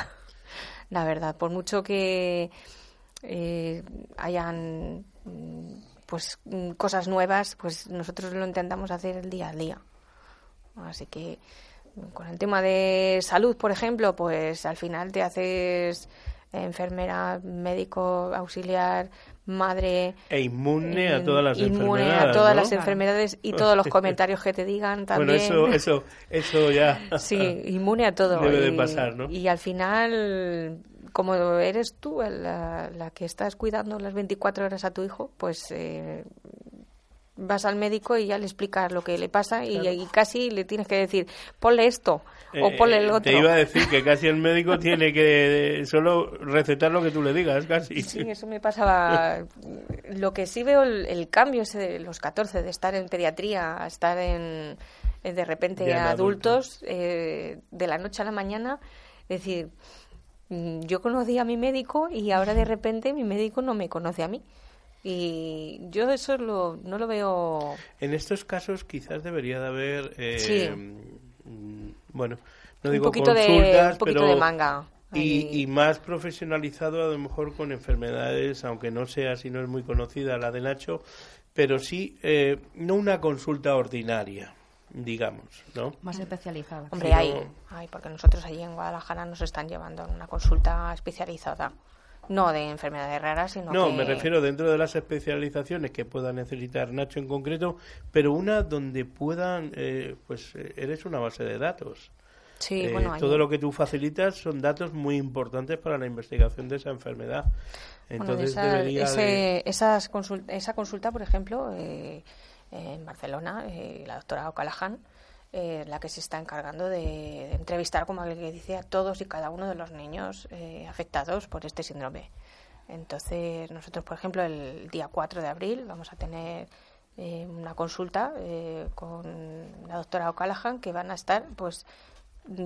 la verdad, por mucho que eh, hayan mm, pues mm, cosas nuevas, pues nosotros lo intentamos hacer el día a día. Así que mm, con el tema de salud, por ejemplo, pues al final te haces enfermera, médico, auxiliar, madre, E inmune a eh, todas las inmune enfermedades. a todas ¿no? las enfermedades y todos los comentarios que te digan también. Bueno, eso, eso, eso ya. Sí, inmune a todo. Debe de pasar, ¿no? Y al final, como eres tú la, la que estás cuidando las 24 horas a tu hijo, pues eh, vas al médico y ya le explicas lo que le pasa y, y casi le tienes que decir, ponle esto o Eh, ponle el otro. Te iba a decir que casi el médico tiene que solo recetar lo que tú le digas, casi. Sí, eso me pasaba. Lo que sí veo el, el cambio es de los 14, de estar en pediatría a estar en, de repente Ya adultos, eh, de la noche a la mañana. Es decir, yo conocí a mi médico y ahora de repente mi médico no me conoce a mí. Y yo eso lo, no lo veo. En estos casos quizás debería de haber, eh, Sí. mm, bueno, no Un digo poquito de- consultas, un poquito pero de manga y, y más profesionalizado a lo mejor con enfermedades, aunque no sea, si no es muy conocida la de Nacho, pero sí eh, no una consulta ordinaria, digamos, ¿no? Más especializada. Hombre, hay, no. hay, porque nosotros allí en Guadalajara nos están llevando a una consulta especializada. No de enfermedades raras, sino No, que... me refiero dentro de las especializaciones que pueda necesitar Nacho en concreto, pero una donde puedan, eh, pues eh, eres una base de datos. Sí, Eh, bueno, allí- todo lo que tú facilitas son datos muy importantes para la investigación de esa enfermedad. Bueno, Entonces esa, debería ese- de... esas consul- esa consulta, por ejemplo, eh, en Barcelona, eh, la doctora O'Callaghan, eh, la que se está encargando de, de entrevistar, como que dice, a todos y cada uno de los niños eh, afectados por este síndrome. Entonces, nosotros, por ejemplo, el día 4 de abril vamos a tener eh, una consulta eh, con la doctora O'Callaghan que van a estar, pues,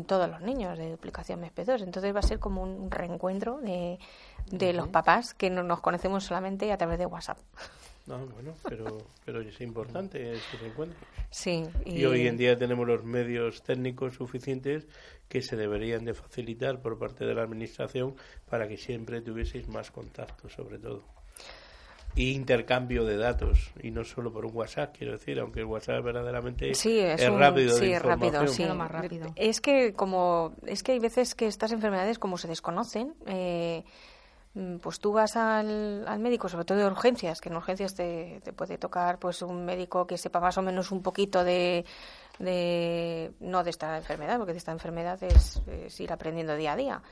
todos los niños de duplicación MESP2. Entonces va a ser como un reencuentro de, de los papás que no nos conocemos solamente a través de WhatsApp. No, bueno, pero, pero es importante ese encuentro. Sí. Y hoy en día tenemos los medios técnicos suficientes que se deberían de facilitar por parte de la Administración para que siempre tuvieseis más contacto, sobre todo. Y intercambio de datos, y no solo por un WhatsApp, quiero decir, aunque el WhatsApp verdaderamente Sí, es, un- rápido de sí, es rápido, sí. Lo más rápido. Es que como es que hay veces que estas enfermedades como se desconocen, eh, pues tú vas al, al médico, sobre todo de urgencias, que en urgencias te, te puede tocar pues un médico que sepa más o menos un poquito de, de no de esta enfermedad, porque de esta enfermedad es, es ir aprendiendo día a día,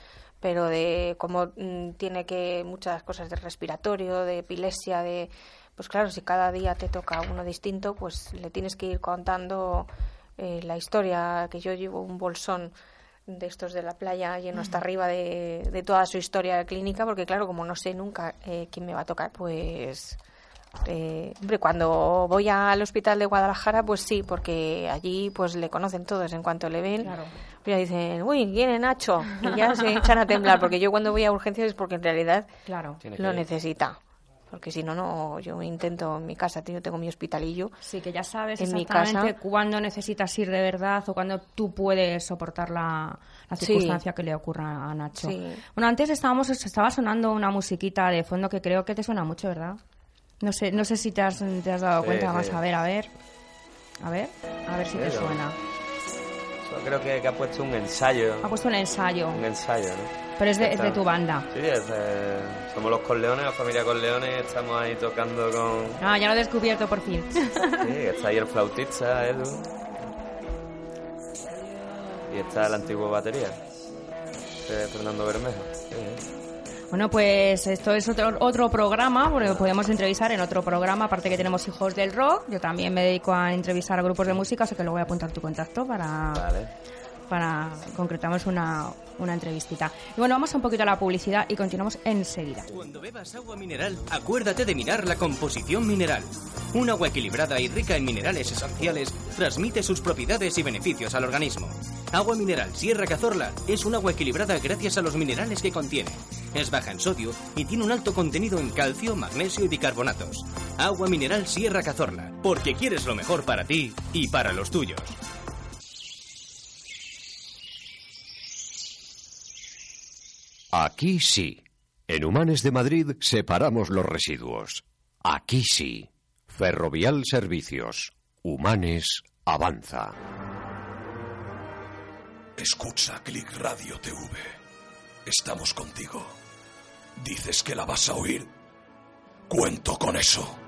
pero de cómo mm, tiene que muchas cosas de respiratorio, de epilepsia, de pues claro, si cada día te toca uno distinto, pues le tienes que ir contando eh, la historia, que yo llevo un bolsón de estos de la playa lleno hasta arriba de, de toda su historia clínica, porque claro, como no sé nunca eh, quién me va a tocar, pues... eh, hombre, cuando voy al hospital de Guadalajara, pues sí, porque allí pues le conocen todos en cuanto le ven. Claro. Ya dicen, uy, ¿quién es Nacho? Y ya se echan a temblar, porque yo cuando voy a urgencias es porque en realidad Claro. Lo necesita. Porque si no, no, yo intento en mi casa, tío, tengo mi hospitalillo. Sí, que ya sabes En mi exactamente casa. cuándo necesitas ir de verdad o cuándo tú puedes soportar la, la Sí. circunstancia que le ocurra a Nacho. Sí. Bueno, antes estábamos, estaba sonando una musiquita de fondo que creo que te suena mucho, ¿verdad? No sé, no sé si te has, te has dado Sí, cuenta sí. más. A ver, a ver. A ver, a ver si te suena. Creo que, que ha puesto un ensayo. Ha puesto un ensayo, Un ensayo, ¿no? pero es de, es de tu banda. Sí, es de- somos los Corleones, la familia Corleones, estamos ahí tocando con... Ah, ya lo he descubierto por fin. Sí, está ahí el flautista, Edu. Y está el antiguo batería, de Fernando Bermejo. Sí, Bueno, pues esto es otro, otro programa, porque podemos entrevistar en otro programa, aparte que tenemos Hijos del Rock. Yo también me dedico a entrevistar a grupos de música, así que lo voy a apuntar tu contacto para. Para concretamos una, una entrevistita. Y bueno, vamos un poquito a la publicidad y continuamos enseguida. Cuando bebas agua mineral, acuérdate de mirar la composición mineral. Un agua equilibrada y rica en minerales esenciales transmite sus propiedades y beneficios al organismo. Agua mineral Sierra Cazorla es un agua equilibrada gracias a los minerales que contiene. Es baja en sodio y tiene un alto contenido en calcio, magnesio y bicarbonatos. Agua mineral Sierra Cazorla, porque quieres lo mejor para ti y para los tuyos. Aquí sí. En Humanes de Madrid separamos los residuos. Aquí sí. Ferrovial Servicios. Humanes avanza. Escucha Click Radio TV. Estamos contigo. ¿Dices que la vas a oír? Cuento con eso.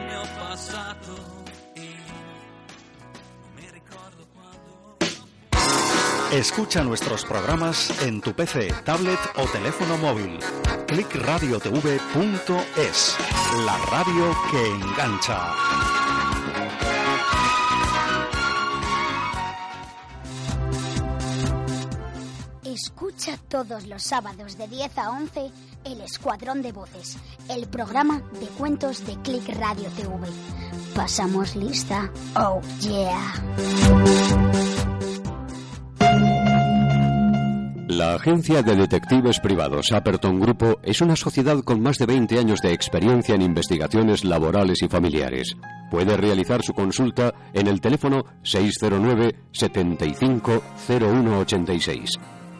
Escucha nuestros programas en tu PC, tablet o teléfono móvil. clickradiotv.es, la radio que engancha. Escucha todos los sábados de 10 a 11 El Escuadrón de Voces, el programa de cuentos de Click Radio TV. Pasamos lista. Oh, yeah. La agencia de detectives privados Aperton Grupo es una sociedad con más de 20 años de experiencia en investigaciones laborales y familiares. Puede realizar su consulta en el teléfono 609 75 0186.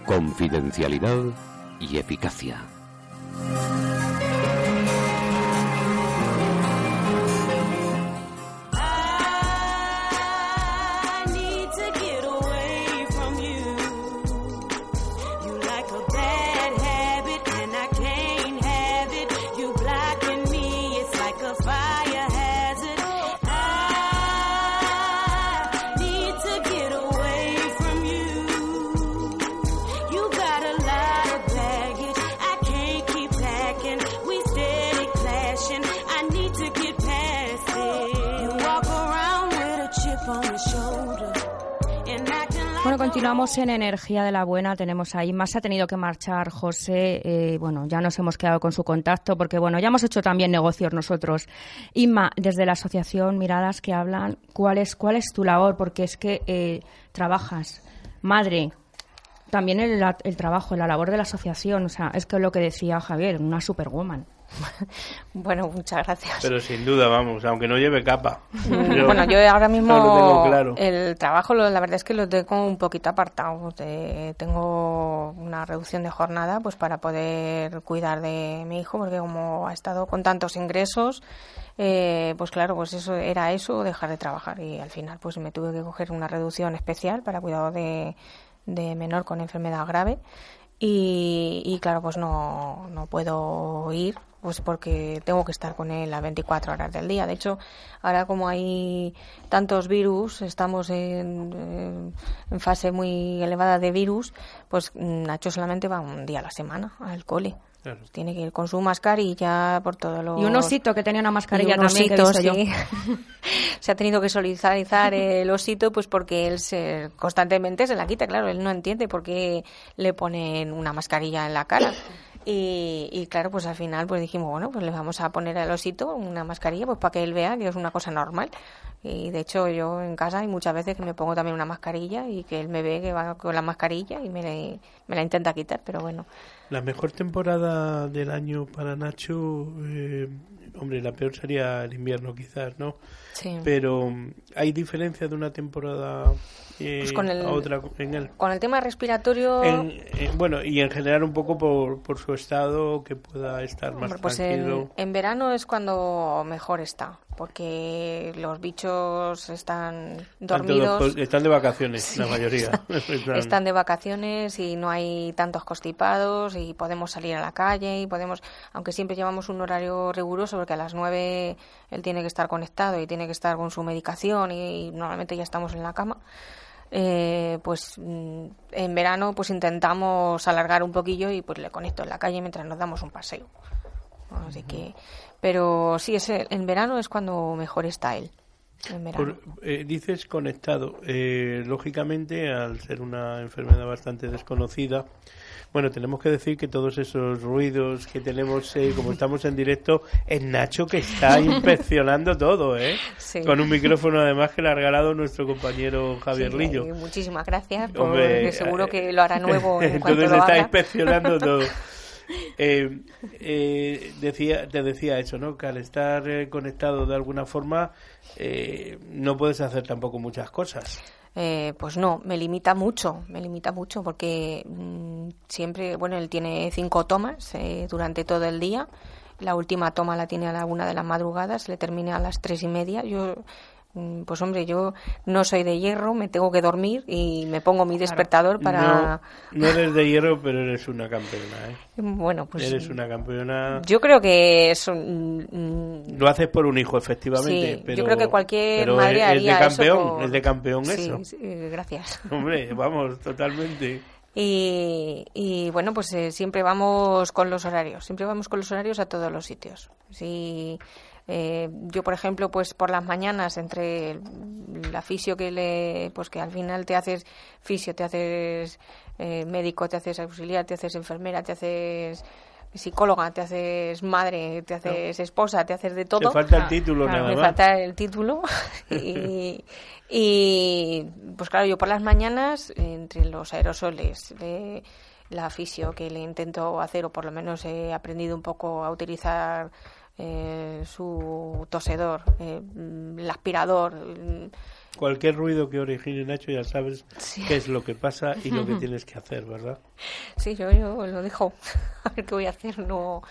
Confidencialidad y eficacia. Continuamos en Energía de la Buena. Tenemos ahí más. Ha tenido que marchar José. eh, bueno, ya nos hemos quedado con su contacto porque, bueno, ya hemos hecho también negocios nosotros. Inma, desde la asociación Miradas que hablan, ¿cuál es, cuál es tu labor? Porque es que eh, trabajas, madre, también el, la- el trabajo, la labor de la asociación. O sea, es que lo que decía Javier, una superwoman. Bueno, muchas gracias. Pero sin duda, vamos, aunque no lleve capa. Mm, bueno, yo ahora mismo no lo tengo claro. el trabajo, lo- la verdad es que lo tengo un poquito apartado. Te- tengo una reducción de jornada pues para poder cuidar de mi hijo, porque como ha estado con tantos ingresos, eh, pues claro, pues eso era eso, dejar de trabajar. Y al final pues me tuve que coger una reducción especial para cuidado de, de menor con enfermedad grave. Y, y claro, pues no, no puedo ir, pues porque tengo que estar con él las 24 horas del día. De hecho, ahora como hay tantos virus, estamos en, en- en fase muy elevada de virus, pues mm, Nacho solamente va un día a la semana al cole. Claro. Tiene que ir con su mascarilla por todos los... Y un osito que tenía una mascarilla y un también que yo. se ha tenido que solidarizar el osito pues porque él se, constantemente se la quita, claro, él no entiende por qué le ponen una mascarilla en la cara. Y, y claro, pues al final pues dijimos, bueno, pues le vamos a poner al osito una mascarilla pues para que él vea que es una cosa normal. Y de hecho yo en casa hay muchas veces que me pongo también una mascarilla y que él me ve que va con la mascarilla y me la intenta quitar, pero bueno. La mejor temporada del año para Nacho, eh, hombre, la peor sería el invierno quizás, ¿no? Sí. Pero mm, hay diferencia de una temporada eh, Pues con el- a otra en él. Con el tema respiratorio... En- eh, bueno, y en general un poco por, por su estado, que pueda estar más pues tranquilo. en, en verano es cuando mejor está, porque los bichos están dormidos, están de vacaciones, la mayoría. Están- están de vacaciones y no hay tantos constipados y podemos salir a la calle y podemos, aunque siempre llevamos un horario riguroso porque a las 9 él tiene que estar conectado y tiene que estar con su medicación y, y normalmente ya estamos en la cama. eh, pues mm, en verano pues intentamos alargar un poquillo y pues le conecto en la calle mientras nos damos un paseo. Así que, pero sí, es en verano es cuando mejor está él. Por- eh, dices conectado. Eh, lógicamente, al ser una enfermedad bastante desconocida, bueno, tenemos que decir que todos esos ruidos que tenemos, eh, como estamos en directo, es Nacho que está inspeccionando todo, ¿eh? Sí. Con un micrófono además que le ha regalado nuestro compañero Javier Sí, Lillo. y muchísimas gracias, por- Hombre, seguro eh, que lo hará nuevo en Entonces lo está haga. inspeccionando todo. Eh, eh, decía, te decía eso, ¿no? Que al estar eh, conectado de alguna forma eh, no puedes hacer tampoco muchas cosas. Eh, pues no, me limita mucho, me limita mucho porque mm, siempre, bueno, él tiene cinco tomas eh, durante todo el día la última toma la tiene a la una de la madrugada, se le termina a las tres y media. Yo pues hombre, yo no soy de hierro, me tengo que dormir y me pongo mi despertador para... No, no, eres de hierro, pero eres una campeona, ¿eh? Bueno, pues... Eres una campeona... Yo creo que eso... Mm, Lo haces por un hijo, efectivamente, sí, pero... yo creo que cualquier madre haría de campeón, eso por... Es de campeón sí, eso. Sí, gracias. Hombre, vamos, totalmente. Y, y, bueno, pues eh, siempre vamos con los horarios, siempre vamos con los horarios a todos los sitios. Si... Eh, yo, por ejemplo, pues por las mañanas entre la fisio que le, pues que al final te haces fisio, te haces eh, médico, te haces auxiliar, te haces enfermera, te haces psicóloga, te haces madre, te haces esposa, te haces de todo. Te falta el título, claro, nada me más. falta el título. y, y, pues claro, yo por las mañanas, entre los aerosoles, de la fisio que le intento hacer, o por lo menos he aprendido un poco a utilizar eh, su tosedor, eh, el aspirador. Cualquier ruido que origine Nacho ya sabes sí. qué es lo que pasa y lo que tienes que hacer, ¿verdad? Sí, yo, yo lo dejo. A ver qué voy a hacer, no...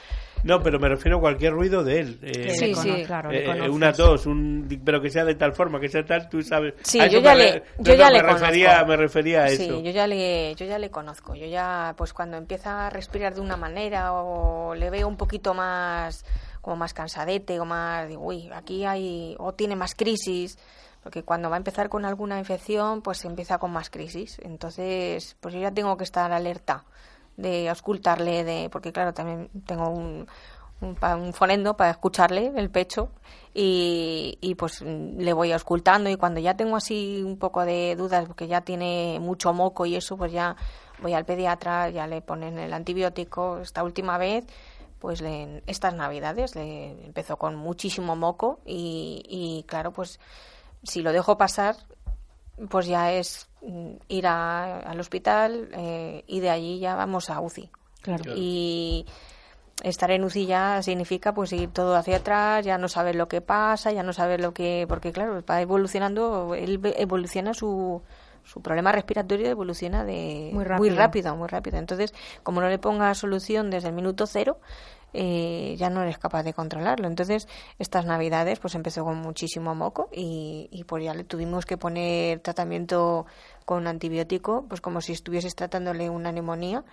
No, pero me refiero a cualquier ruido de él. Eh, sí, sí, claro. Eh, una tos, un, pero que sea de tal forma, que sea tal, tú sabes. Sí, yo ya, le, yo ya me le refería, conozco. Me refería a sí, eso. yo ya, le, yo ya le conozco. Yo ya, pues cuando empieza a respirar de una manera o le veo un poquito más como más cansadete o más, digo, uy, aquí hay, o tiene más crisis, porque cuando va a empezar con alguna infección, pues empieza con más crisis. Entonces, pues yo ya tengo que estar alerta de auscultarle, de, porque claro, también tengo un, un, un fonendo para escucharle el pecho y, y, pues le voy auscultando y cuando ya tengo así un poco de dudas, porque ya tiene mucho moco y eso, pues ya voy al pediatra, ya le ponen el antibiótico. Esta última vez pues le, estas navidades le empezó con muchísimo moco y, y, claro pues si lo dejo pasar pues ya es ir a, al hospital eh, y de allí ya vamos a UCI claro. y estar en UCI ya significa pues ir todo hacia atrás ya no saber lo que pasa ya no saber lo que porque claro va evolucionando él evoluciona su su problema respiratorio evoluciona de muy rápido. muy rápido, muy rápido. Entonces, como no le ponga solución desde el minuto cero, eh, ya no eres capaz de controlarlo. Entonces, estas navidades, pues empezó con muchísimo moco y, y pues ya le tuvimos que poner tratamiento con antibiótico, pues como si estuvieses tratándole una neumonía,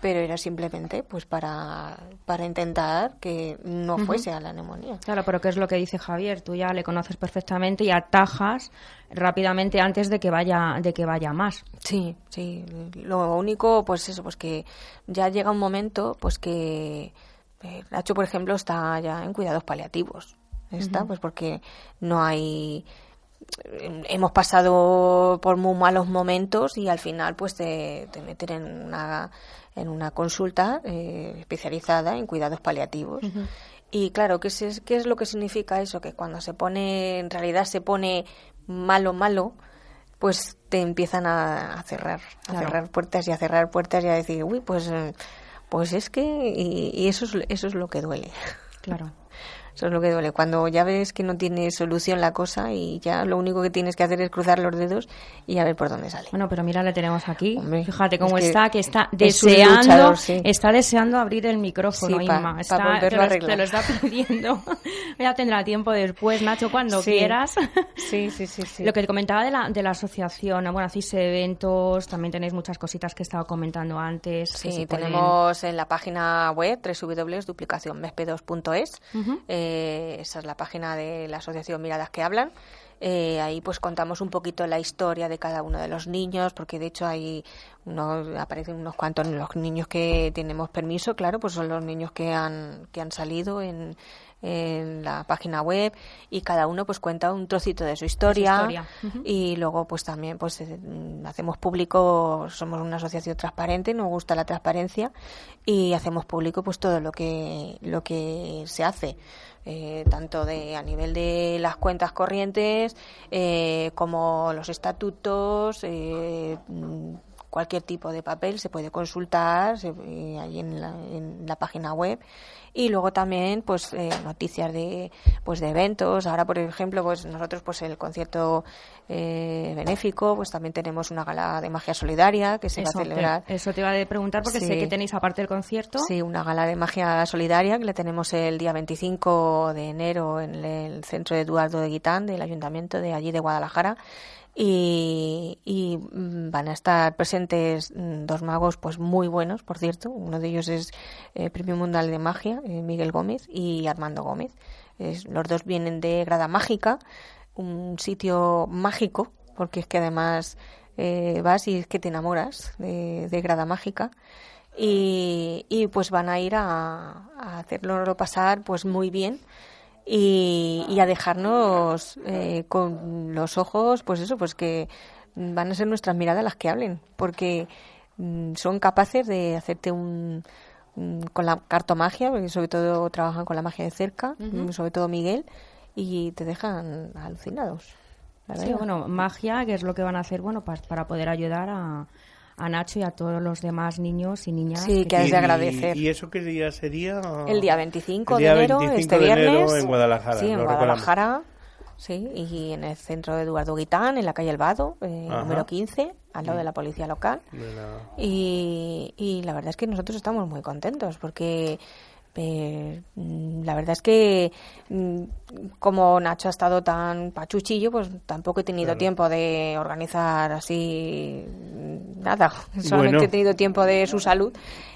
pero era simplemente pues para, para intentar que no fuese a la neumonía. Claro, pero ¿qué es lo que dice Javier? Tú ya le conoces perfectamente y atajas rápidamente antes de que vaya de que vaya más. Sí, sí. Lo único, pues eso, pues que ya llega un momento, pues que eh, Nacho, por ejemplo, está ya en cuidados paliativos. Está, pues porque no hay eh, hemos pasado por muy malos momentos y al final pues te, te meten en una en una consulta eh, especializada en cuidados paliativos y claro ¿qué es, qué es lo que significa eso que cuando se pone en realidad se pone malo malo pues te empiezan a, a cerrar a Claro. cerrar puertas y a cerrar puertas y a decir uy pues pues es que y, y eso es eso es lo que duele Claro. Eso es lo que duele. Cuando ya ves que no tiene solución la cosa y ya lo único que tienes que hacer es cruzar los dedos y a ver por dónde sale. Bueno, pero mira, le tenemos aquí. Hombre, Fíjate cómo es está, que está es deseando, luchador, sí. está deseando abrir el micrófono, Sí, pa- Inma. pa Está, volverlo te, a lo, te lo está pidiendo. ya tendrá tiempo después, Nacho, cuando Sí. quieras. Sí, sí, sí. Lo que te comentaba de la, de la asociación, bueno, hacéis eventos, también tenéis muchas cositas que he estado comentando antes. Sí, se pueden- tenemos en la página web www.duplicacionmesp2.es. Ujú. Eh, esa es la página de la asociación Miradas que Hablan. Eh, ahí pues contamos un poquito la historia de cada uno de los niños, porque de hecho hay unos, aparecen unos cuantos los niños que tenemos permiso, claro, pues son los niños que han, que han salido en, en la página web y cada uno pues cuenta un trocito de su historia, y luego pues también pues eh, hacemos público somos una asociación transparente nos gusta la transparencia y hacemos público pues todo lo que lo que se hace eh, tanto de a nivel de las cuentas corrientes eh, como los estatutos eh, mm, cualquier tipo de papel se puede consultar eh, ahí en la, en la página web. Y luego también pues eh, noticias de pues de eventos. Ahora por ejemplo pues nosotros pues el concierto eh, benéfico pues también tenemos una gala de magia solidaria que se Eso va a te- celebrar eso te iba a preguntar porque sé que tenéis aparte del concierto. Sí, una gala de magia solidaria que la tenemos el día 25 de enero en el centro de Eduardo de Guitán del ayuntamiento de allí de Guadalajara y, y, mm, van a estar presentes mm, dos magos pues muy buenos, por cierto. Uno de ellos es eh, Premio Mundial de Magia, eh, Miguel Gómez y Armando Gómez. Es- los dos vienen de Grada Mágica, un sitio mágico, porque es que además eh, vas y es que te enamoras de, de Grada Mágica. Y, y pues van a ir a, a hacerlo pasar pues muy bien. Y, y a dejarnos eh, con los ojos pues eso pues que van a ser nuestras miradas las que hablen porque mm, son capaces de hacerte un un- con la cartomagia porque sobre todo trabajan con la magia de cerca sobre todo Miguel y te dejan alucinados Sí, bueno, magia, que es lo que van a hacer, bueno, pa- para poder ayudar a, a Nacho y a todos los demás niños y niñas. Sí, que has de agradecer. ¿Y eso qué día sería? El día 25 El día de enero, 25 este de enero viernes. en Guadalajara. Sí, en recordamos. Guadalajara. Sí, y en el centro de Eduardo Guitán, en la calle El Vado, eh, número 15, al lado de Mm. la policía local. De la- Y, y la verdad es que nosotros estamos muy contentos porque eh, mm, la verdad es que mm, como Nacho ha estado tan pachuchillo, pues tampoco he tenido Claro. tiempo de organizar así mm, nada. Solamente Bueno. he tenido tiempo de su salud.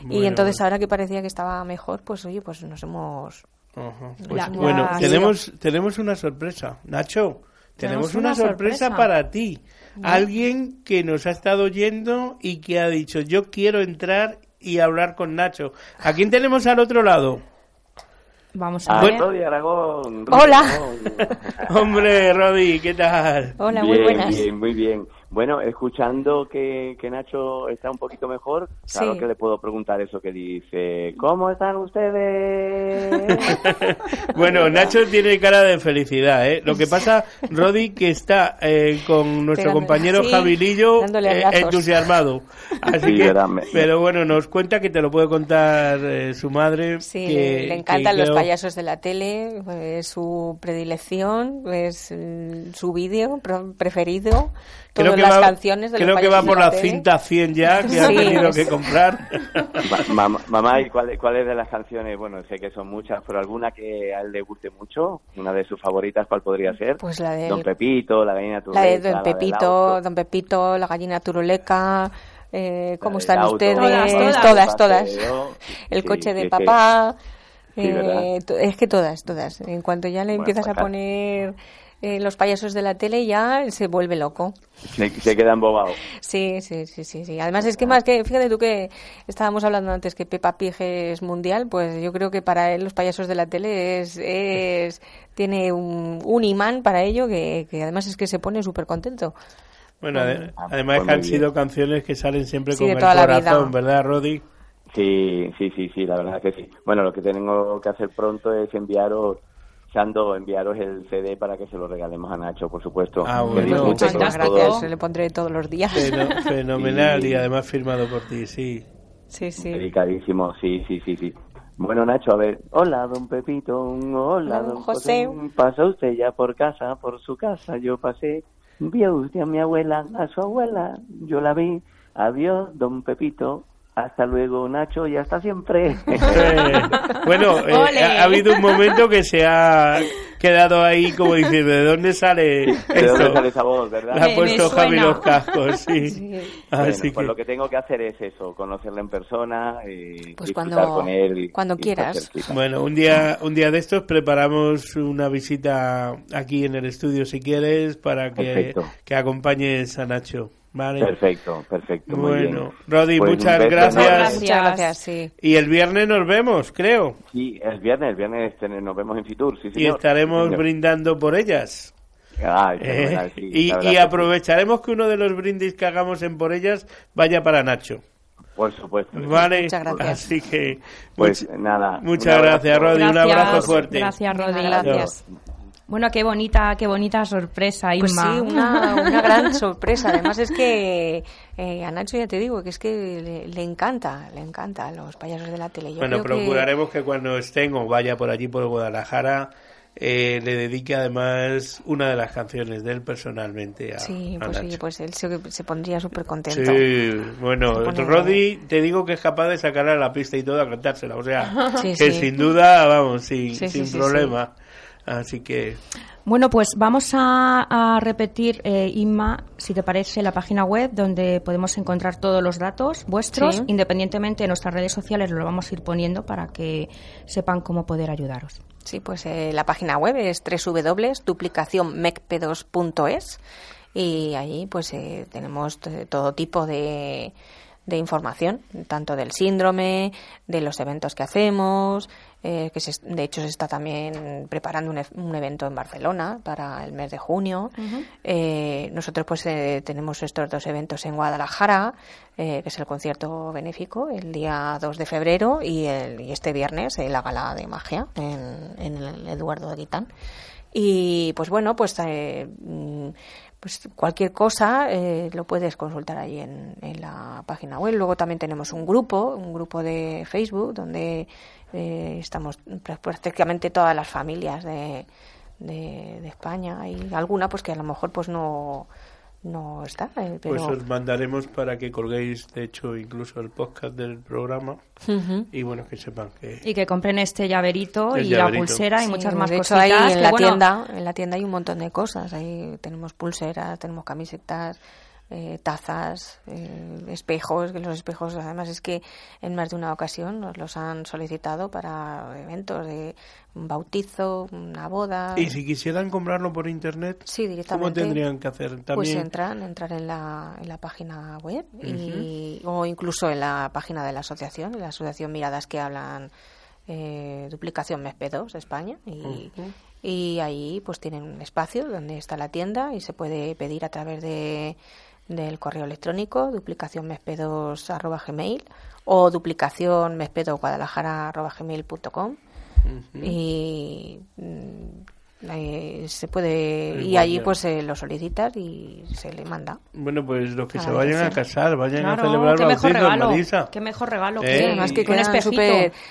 y entonces ahora que parecía que estaba mejor, pues oye, pues nos hemos... Ajá. Pues, la- bueno, la- tenemos, tenemos una sorpresa. Nacho, tenemos, Tenemos una, una sorpresa, sorpresa. para ti. Alguien que nos ha estado oyendo y que ha dicho, yo quiero entrar y hablar con Nacho. ¿A quién tenemos al otro lado? Vamos a a ver. Rodi Aragón. Hola. Hombre, Rodi, ¿qué tal? Hola, muy buenas. Bien, muy bien. Bueno, escuchando que, que Nacho está un poquito mejor, claro Sí. que le puedo preguntar eso que dice, ¿cómo están ustedes? Bueno, Nacho tiene cara de felicidad, ¿eh? Lo que pasa, Rodi, que está eh, con nuestro Pegándole- compañero sí, Javilillo eh, entusiasmado. Así Sí, que, pero bueno, nos cuenta que te lo puede contar eh, su madre. Sí, que- le, encantan que los creo- payasos de la tele, es su predilección, es mm, su vídeo preferido, Creo todas que las va, canciones de creo los que va por la la cinta 100 ya, que ha Sí, tenido es- que comprar. Ma- mamá, mamá, ¿y cuál- cuáles de las canciones? Bueno, sé que son muchas, pero alguna que a él le guste mucho, una de sus favoritas, ¿cuál podría ser? Pues la de Don Pepito, la gallina la turuleta, de Don la Pepito. Don Pepito, la gallina turuleca, eh, ¿cómo están auto, ustedes? Todas, todas. todas, todas. El Sí, coche de es que- papá, Sí, eh, es que todas, todas. En cuanto ya le Bueno, empiezas pues a claro. poner eh, los payasos de la tele, ya se vuelve loco. Se, se queda embobado. Sí, sí, sí, sí, sí. Además es que más que, fíjate tú que estábamos hablando antes que Peppa Pig es mundial, pues yo creo que para él los payasos de la tele es, es tiene un, un imán para ello que, que además es que se pone súper contento. Bueno, ade- Ah, además pues que han sido canciones que salen siempre Sí, con de el toda la corazón, vida. ¿verdad, Rodi? Sí, sí, sí, sí, la verdad que sí. Bueno, lo que tengo que hacer pronto es enviaros, Sando, enviaros el CD para que se lo regalemos a Nacho, por supuesto. Ah, bueno. Muchas gracias, todos. le pondré todos los días. Feno- fenomenal Sí. y además firmado por ti, sí. Sí, sí. Dedicadísimo, sí, sí, sí, sí. Bueno, Nacho, a ver. Hola, don Pepito. Hola, don don José. ¿Pasa usted ya por casa, por su casa? Yo pasé. Vio usted a mi abuela, a su abuela. Yo la vi. Adiós, don Pepito. Hasta luego, Nacho, y hasta siempre. Eh, bueno, eh, ha, ha habido un momento que se ha quedado ahí como diciendo, ¿de dónde sale ¿De dónde esto? sale esa voz, verdad? Le ha puesto Javi los cascos, sí. Sí. Bueno, Así pues lo que tengo que hacer es eso, conocerle en persona y Pues cuando- con él. y- cuando quieras. bueno, un día, un día de estos preparamos una visita aquí en el estudio, si quieres, para que, Perfecto. que acompañes a Nacho. ¿Vale? Perfecto, perfecto. muy bien. Bueno, Rodi, Pues muchas beso gracias. enorme. Muchas gracias, sí. Y el viernes nos vemos, creo. Sí, el viernes, el viernes ten- nos vemos en Fitur, sí, Y señor. estaremos Sí, señor. brindando por ellas. Eh, sí, y, y aprovecharemos que uno de los brindis que hagamos en por ellas vaya para Nacho. Por supuesto. Vale, Muchas gracias. así que Pues much- nada. muchas gracias, Rodi. Un Gracias. abrazo fuerte. Gracias, Rodi. Gracias. Bueno, qué bonita, qué bonita sorpresa, Inma. Pues sí, una, una gran sorpresa. Además es que eh, a Nacho ya te digo que es que le, le encanta, le encanta a los payasos de la tele. Yo bueno, que- procuraremos que... cuando estén o vaya por allí por Guadalajara eh, le dedique además una de las canciones de él personalmente a, Sí, a pues sí, Nacho. pues él se, se pondría súper contento. Sí, bueno, Roddy te digo que es capaz de sacarla a la pista y todo a cantársela, o sea, Sí, que sí. sin duda, vamos, sin, Sí, sí, sin sí, problema. Así que Bueno, pues vamos a, a repetir, eh, Inma, si te parece, la página web donde podemos encontrar todos los datos vuestros, Sí. independientemente de nuestras redes sociales, lo vamos a ir poniendo para que sepan cómo poder ayudaros. Sí, pues eh, la página web es www.duplicacionmecp2.es y ahí pues eh, tenemos todo tipo de, de información, tanto del síndrome, de los eventos que hacemos, eh, que se- de hecho se está también preparando un, e- un evento en Barcelona para el mes de junio. Eh, nosotros pues eh, tenemos estos dos eventos en Guadalajara, eh, que es el concierto benéfico el día 2 de febrero y, el, y este viernes eh, la gala de magia en, en el Eduardo de Guitán. Y pues bueno, pues, eh, mm, pues cualquier cosa eh, lo puedes consultar ahí en, en la página web. Luego también tenemos un grupo, un grupo de Facebook donde eh, estamos prá- prácticamente todas las familias de, de, de España. y alguna pues que a lo mejor pues no, no está, eh, pero... pues os mandaremos para que colguéis, de hecho, incluso el podcast del programa y bueno, que sepan que... Y que compren este llaverito y llaverito. la pulsera y muchas más de hecho, cositas. ahí en la bueno, tienda, en la tienda hay un montón de cosas. Ahí tenemos pulseras, tenemos camisetas, eh, tazas, eh, espejos. Que los espejos, además, es que en más de una ocasión nos los han solicitado para eventos de un bautizo, una boda. Y si quisieran comprarlo por internet, Sí, ¿cómo directamente. tendrían que hacer? También... Pues entrar, entrar en la, en la página web y, o incluso en la página de la asociación, la asociación Miradas que hablan eh, duplicación MESP2 de España y, y ahí pues tienen un espacio donde está la tienda y se puede pedir a través de del correo electrónico duplicacionmesp2 arroba gmail o duplicación arroba gmail.com y mm, eh, se puede y allí ya. pues eh, lo solicitas y se le manda Bueno, pues los que A se vayan a casar, vayan Claro, a celebrar qué mejor bautizos, regalo. Marisa. Qué mejor regalo. Eh, que además que un espejito.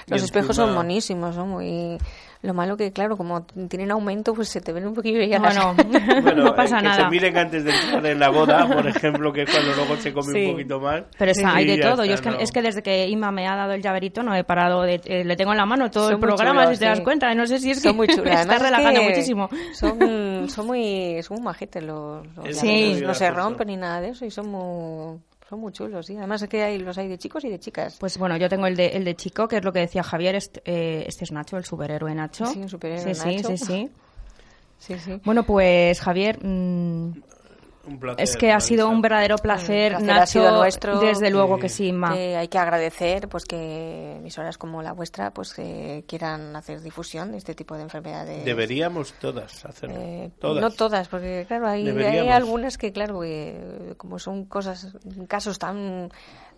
los espejos son monísimos son muy lo malo que claro como tienen aumento pues se te ven un poquillo ya las- Bueno, Bueno, no pasa eh, que nada. se miren antes de entrar en la boda, por ejemplo, que es cuando luego se come Sí. un poquito más. Pero está, hay Y de todo. Yo es que, ¿no? es que desde que Inma me ha dado el llaverito no he parado. De, eh, le tengo en la mano todo Son el programa, chulos, si te das sí. cuenta. No sé si es son que muy chulos me está Además es relajando que muchísimo. son, son muy son muy majetes los, los muy no se rompen ni nada de eso y son muy son muy chulos sí además es que hay los hay de chicos y de chicas Pues bueno, yo tengo el de, el de chico, que es lo que decía Javier. Este, eh, este es Nacho, el superhéroe Nacho. Sí, un superhéroe sí, Nacho. Sí, sí, sí. sí sí Bueno, pues Javier, mm, Un placer, es que ha sido un verdadero placer, placer ha Nacho. sido nuestro. Desde luego que sí, Inma. que hay que agradecer pues que emisoras como la vuestra pues que quieran hacer difusión de este tipo de enfermedades Deberíamos todas hacerlo. Eh, todas. No todas, porque claro, hay, hay algunas que, claro, que, como son cosas, casos tan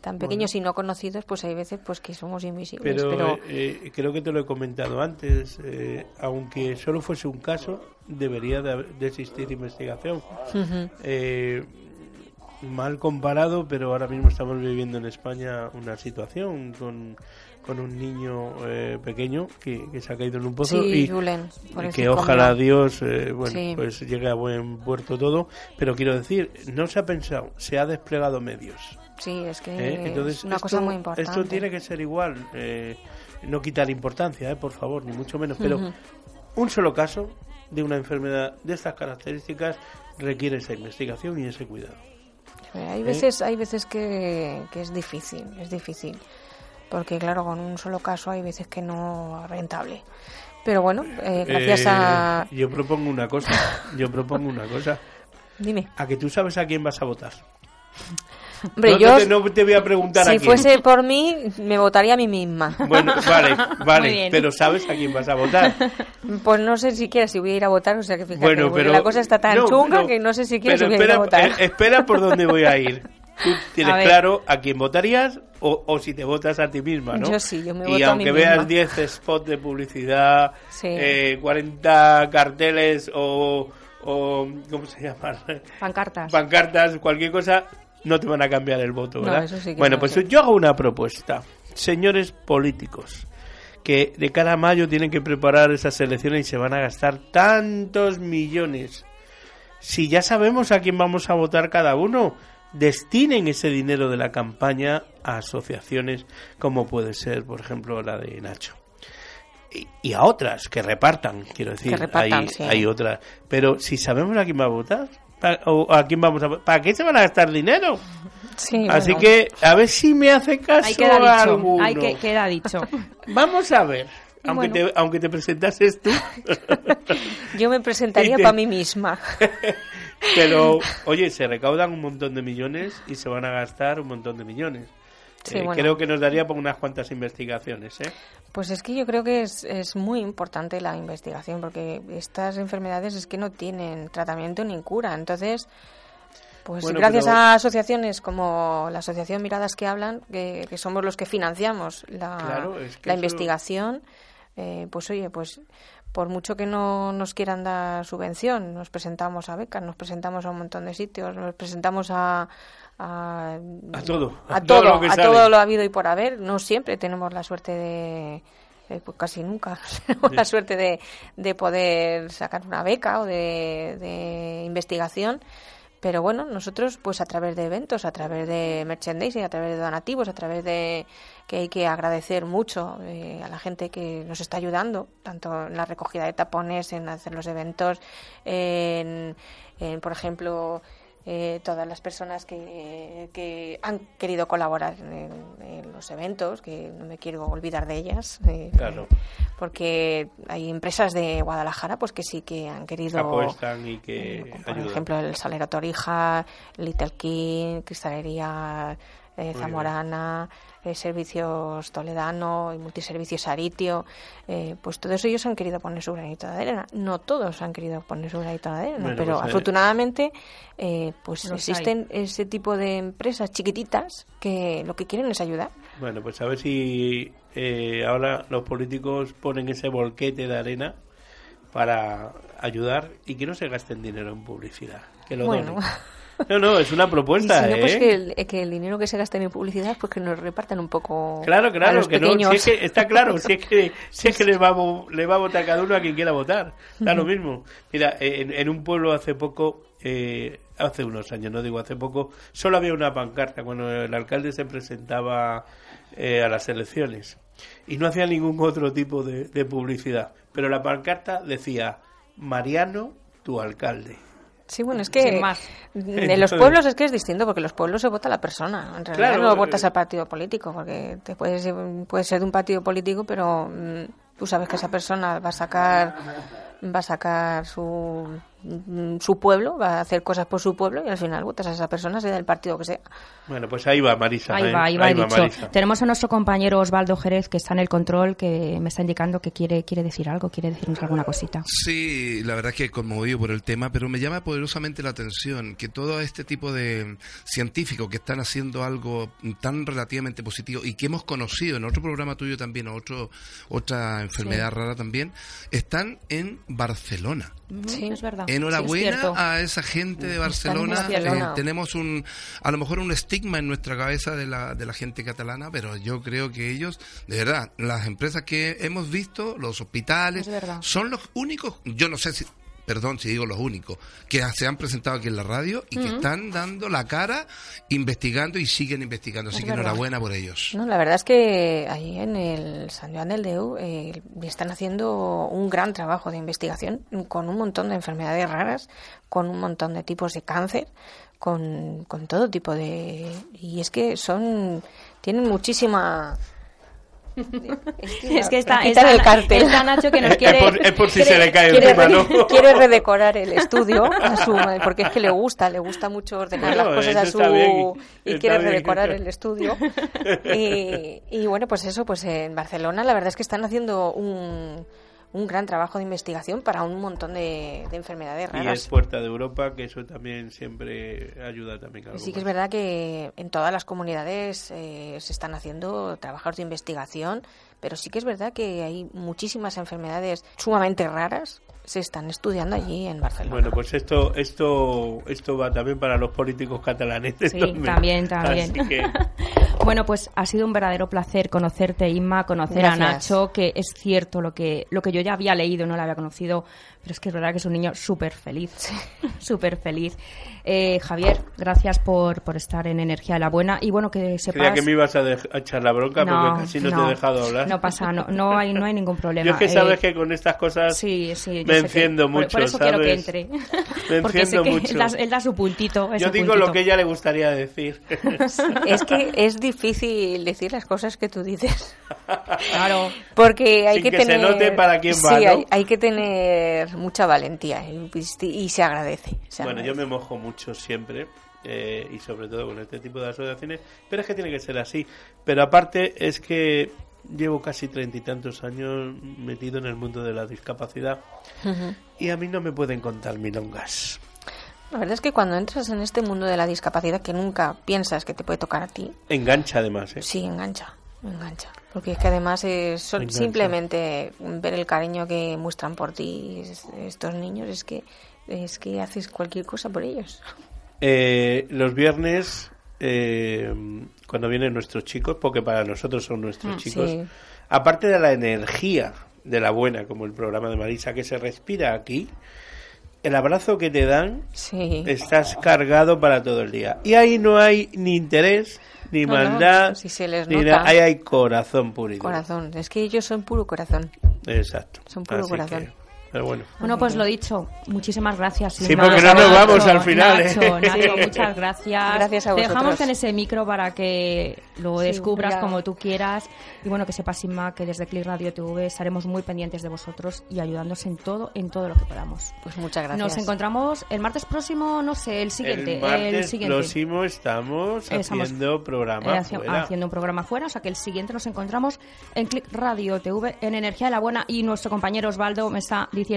tan pequeños y no conocidos, pues hay veces pues que somos invisibles. Pero, Pero, eh, creo que te lo he comentado antes, eh, aunque solo fuese un caso, debería de, de existir investigación. Eh, mal comparado, pero ahora mismo estamos viviendo en España una situación con, con un niño eh, pequeño que, que se ha caído en un pozo Sí, y Julen, que ojalá Dios eh, bueno, Sí. pues llegue a buen puerto todo. Pero quiero decir, no se ha pensado, se ha desplegado medios. Sí, es que ¿eh? Entonces, es una esto, cosa muy importante. Esto tiene que ser igual. eh, no quitar importancia, eh, por favor, ni mucho menos. Pero un solo caso de una enfermedad de estas características requiere esa investigación y ese cuidado. Eh, Hay ¿Eh? veces, hay veces que, que es difícil, es difícil. Porque claro, con un solo caso hay veces que no es rentable. Pero bueno, eh, gracias Eh, a... Yo propongo una cosa. Yo propongo una cosa. Dime. A que tú sabes a quién vas a votar. Hombre, no, yo... te, no te voy a preguntar a Si quién. fuese por mí, me votaría a mí misma. Bueno, vale, vale, pero sabes a quién vas a votar. Pues no sé siquiera si voy a ir a votar, o sea que fíjate, Bueno, pero la cosa está tan no, chunga pero- que no sé siquiera si voy a ir a espera, votar. eh, espera por dónde voy a ir. ¿Tú tienes A claro a quién votarías o, o si te votas a ti misma, ¿no? Yo sí, yo me y voto a mí aunque veas misma. 10 spots de publicidad, Sí. eh, 40 carteles o, o ¿cómo se llama? Pancartas. Pancartas, cualquier cosa, no te van a cambiar el voto, No, ¿verdad? eso sí que bueno, no, pues yo hago una propuesta. Señores políticos, que de cara a mayo tienen que preparar esas elecciones y se van a gastar tantos millones. Si ya sabemos a quién vamos a votar cada uno, destinen ese dinero de la campaña a asociaciones como puede ser, por ejemplo, la de Nacho. Y, y a otras, que repartan, quiero decir. Repartan, hay, sí. hay otras. Pero si sabemos a quién va a votar, o a quién vamos a ¿para qué se van a gastar dinero? Sí, Así bueno. que a ver si me hace caso Ahí queda dicho. alguno. Ahí que, queda dicho. Vamos a ver. Aunque, bueno. te, aunque te presentases tú. Yo me presentaría te- para mí misma. Pero, oye, se recaudan un montón de millones y se van a gastar un montón de millones. Sí, Eh, bueno. Creo que nos daría por unas cuantas investigaciones, ¿eh? Pues es que yo creo que es, es muy importante la investigación porque estas enfermedades es que no tienen tratamiento ni cura. Entonces, pues Bueno, gracias pero- a asociaciones como la Asociación Miradas que Hablan, que, que somos los que financiamos la, Claro, es que la eso- investigación, eh, pues oye, pues por mucho que no nos quieran dar subvención, nos presentamos a becas, nos presentamos a un montón de sitios, nos presentamos a... A, A todo, a, a todo todo, lo que a sale. todo lo habido y por haber. No siempre tenemos la suerte de, eh, pues casi nunca tenemos la suerte de, de poder sacar una beca o de, de investigación. Pero bueno, nosotros pues a través de eventos, a través de merchandising, a través de donativos, a través de que hay que agradecer mucho eh, a la gente que nos está ayudando, tanto en la recogida de tapones, en hacer los eventos, en, en, por ejemplo, eh, todas las personas que, que han querido colaborar en, en los eventos, que no me quiero olvidar de ellas, eh, Claro. porque hay empresas de Guadalajara pues que sí que han querido Apuestan y que por ayudan. ejemplo el Salero Torija, Little King, Cristalería eh. Zamorana, eh, Servicios Toledano y Multiservicios Aritio, eh, pues todos ellos han querido poner su granito de arena. No todos han querido poner su granito de arena, Bueno, pero pues, eh, afortunadamente eh, pues existen ese tipo de empresas chiquititas que lo que quieren es ayudar. Bueno, pues a ver si eh, ahora los políticos ponen ese volquete de arena para ayudar y que no se gasten dinero en publicidad. Que lo Bueno. donen. No, no, es una Y propuesta, si no, ¿eh? pues que el, que el dinero que se gasta en publicidad, pues que nos repartan un poco Claro, a claro, los que no, si es que está claro, si es que, si es que le, va a, le va a votar cada uno a quien quiera votar, da lo mismo. Mira, en, en un pueblo hace poco, eh, hace unos años, no digo hace poco, solo había una pancarta cuando el alcalde se presentaba eh, a las elecciones y no hacía ningún otro tipo de, de publicidad, pero la pancarta decía, Mariano, tu alcalde. Sí, bueno, es que en los pueblos es que es distinto, porque en los pueblos se vota a la persona. En realidad Claro, no votas eh, al partido político, porque te puedes, puedes ser de un partido político, pero mm, tú sabes que esa persona va a sacar va a sacar su, su pueblo, va a hacer cosas por su pueblo y al final votas a esa persona, sea del partido que sea. Bueno, pues ahí va Marisa. Ahí ¿eh? va, ahí va, dicho. Marisa. Tenemos a nuestro compañero Osvaldo Jerez, que está en el control, que me está indicando que quiere, quiere decir algo, quiere decirnos alguna cosita. Sí, la verdad es que conmovido por el tema, pero me llama poderosamente la atención que todo este tipo de científicos que están haciendo algo tan relativamente positivo y que hemos conocido en otro programa tuyo también, o otro, otra enfermedad Sí. rara también, están en Barcelona. Sí, es verdad. Sí, Enhorabuena es a esa gente de Barcelona. Barcelona. Eh, tenemos un, a lo mejor un estigma en nuestra cabeza de la, de la gente catalana, pero yo creo que ellos, de verdad, las empresas que hemos visto, los hospitales, son los únicos, yo no sé si, perdón si digo los únicos, que se han presentado aquí en la radio y que están dando la cara, investigando y siguen investigando. Así Es que verdad. enhorabuena por ellos. No, la verdad es que ahí en el San Joan del Deu eh, están haciendo un gran trabajo de investigación con un montón de enfermedades raras, con un montón de tipos de cáncer, con, con todo tipo de... Y es que son... tienen muchísima... Es que está, está- el cartel. está Nacho que nos Es quiere... por- es por si quiere- se le cae quiere, encima, re- ¿no? quiere redecorar el estudio a su- porque es que le gusta, le gusta mucho ordenar Bueno, las cosas a su y quiere bien. redecorar el estudio. Y, y bueno, pues eso, pues en Barcelona la verdad es que están haciendo un un gran trabajo de investigación para un montón de, de enfermedades Y raras. es puerta de Europa, que eso también siempre ayuda también. algo Sí que es verdad que en todas las comunidades eh, se están haciendo trabajos de investigación, pero sí que es verdad que hay muchísimas enfermedades sumamente raras se están estudiando allí en Barcelona. Bueno, pues esto, esto, esto va también para los políticos catalanes. Sí, también, también. Que, Bueno, pues ha sido un verdadero placer conocerte, Inma, conocer a. Nacho, que es cierto lo que, lo que yo ya había leído, no lo había conocido, pero es que es verdad que es un niño súper feliz, súper feliz. Eh, Javier, gracias por, por estar en Energía de la Buena y bueno, que sepas... creía que me ibas a, a echar la bronca porque casi no, te he dejado hablar. No pasa, no, no, hay, no hay ningún problema. Yo es que Eh, sabes que con estas cosas Sí, sí, yo me sé que- enciendo por- mucho, Por eso quiero que ¿sabes? entre. Me enciendo que mucho. Él da, él da su puntito. Yo digo puntito. lo que a ella le gustaría decir. Es que es difícil decir las cosas que tú dices. Claro. Porque hay Sin que, que se tener. note para quién va, Sí, ¿no? hay, hay que tener mucha valentía y, y se agradece. se Bueno, yo me mojo mucho siempre. eh, y sobre todo con este tipo de asociaciones, pero es que tiene que ser así. Pero aparte es que llevo casi treinta y tantos años metido en el mundo de la discapacidad y a mí no me pueden contar milongas. La verdad es que cuando entras en este mundo de la discapacidad que nunca piensas que te puede tocar a ti, Engancha además, ¿eh? sí, engancha, engancha. Porque es que además es simplemente ver el cariño que muestran por ti es- estos niños, es que, es que haces cualquier cosa por ellos. Eh, los viernes, eh, cuando vienen nuestros chicos, porque para nosotros son nuestros Mm, chicos, sí. aparte de la energía de la buena, como el programa de Marisa, que se respira aquí, el abrazo que te dan, Sí. estás cargado para todo el día. Y ahí no hay ni interés, ni No, no, maldad, si se les ni nota. nada. Ahí hay corazón puro. Corazón, es que ellos son puro corazón. Exacto. Son puro Así corazón. Pero bueno. Bueno, pues lo dicho, muchísimas gracias. Sí, porque no nos vamos al final, ¿eh? Nacho, muchas gracias. Gracias a Te dejamos vosotros. en ese micro para que lo Sí, descubras ya. como tú quieras. Y bueno, que sepas, Inma, que desde Click Radio TV estaremos muy pendientes de vosotros y ayudándoos en todo, en todo lo que podamos. Pues muchas gracias. Nos encontramos el martes próximo, no sé, el siguiente. el martes siguiente. próximo estamos Estamos, haciendo programa Eh, fuera. haciendo un programa fuera, o sea que el siguiente nos encontramos en Click Radio TV en Energía de la Buena y nuestro compañero Osvaldo me está diciendo, me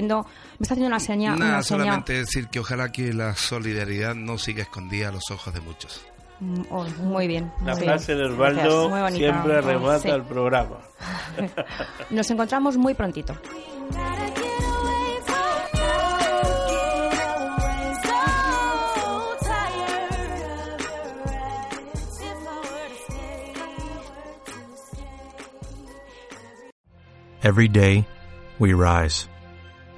está haciendo una seña, Nada, una seña solamente decir que ojalá que la solidaridad no siga escondida a los ojos de muchos. Mm, oh, muy bien. La muy frase bien. de Osvaldo bonita. siempre remata sí. el programa. Nos encontramos muy prontito. Every day, we rise,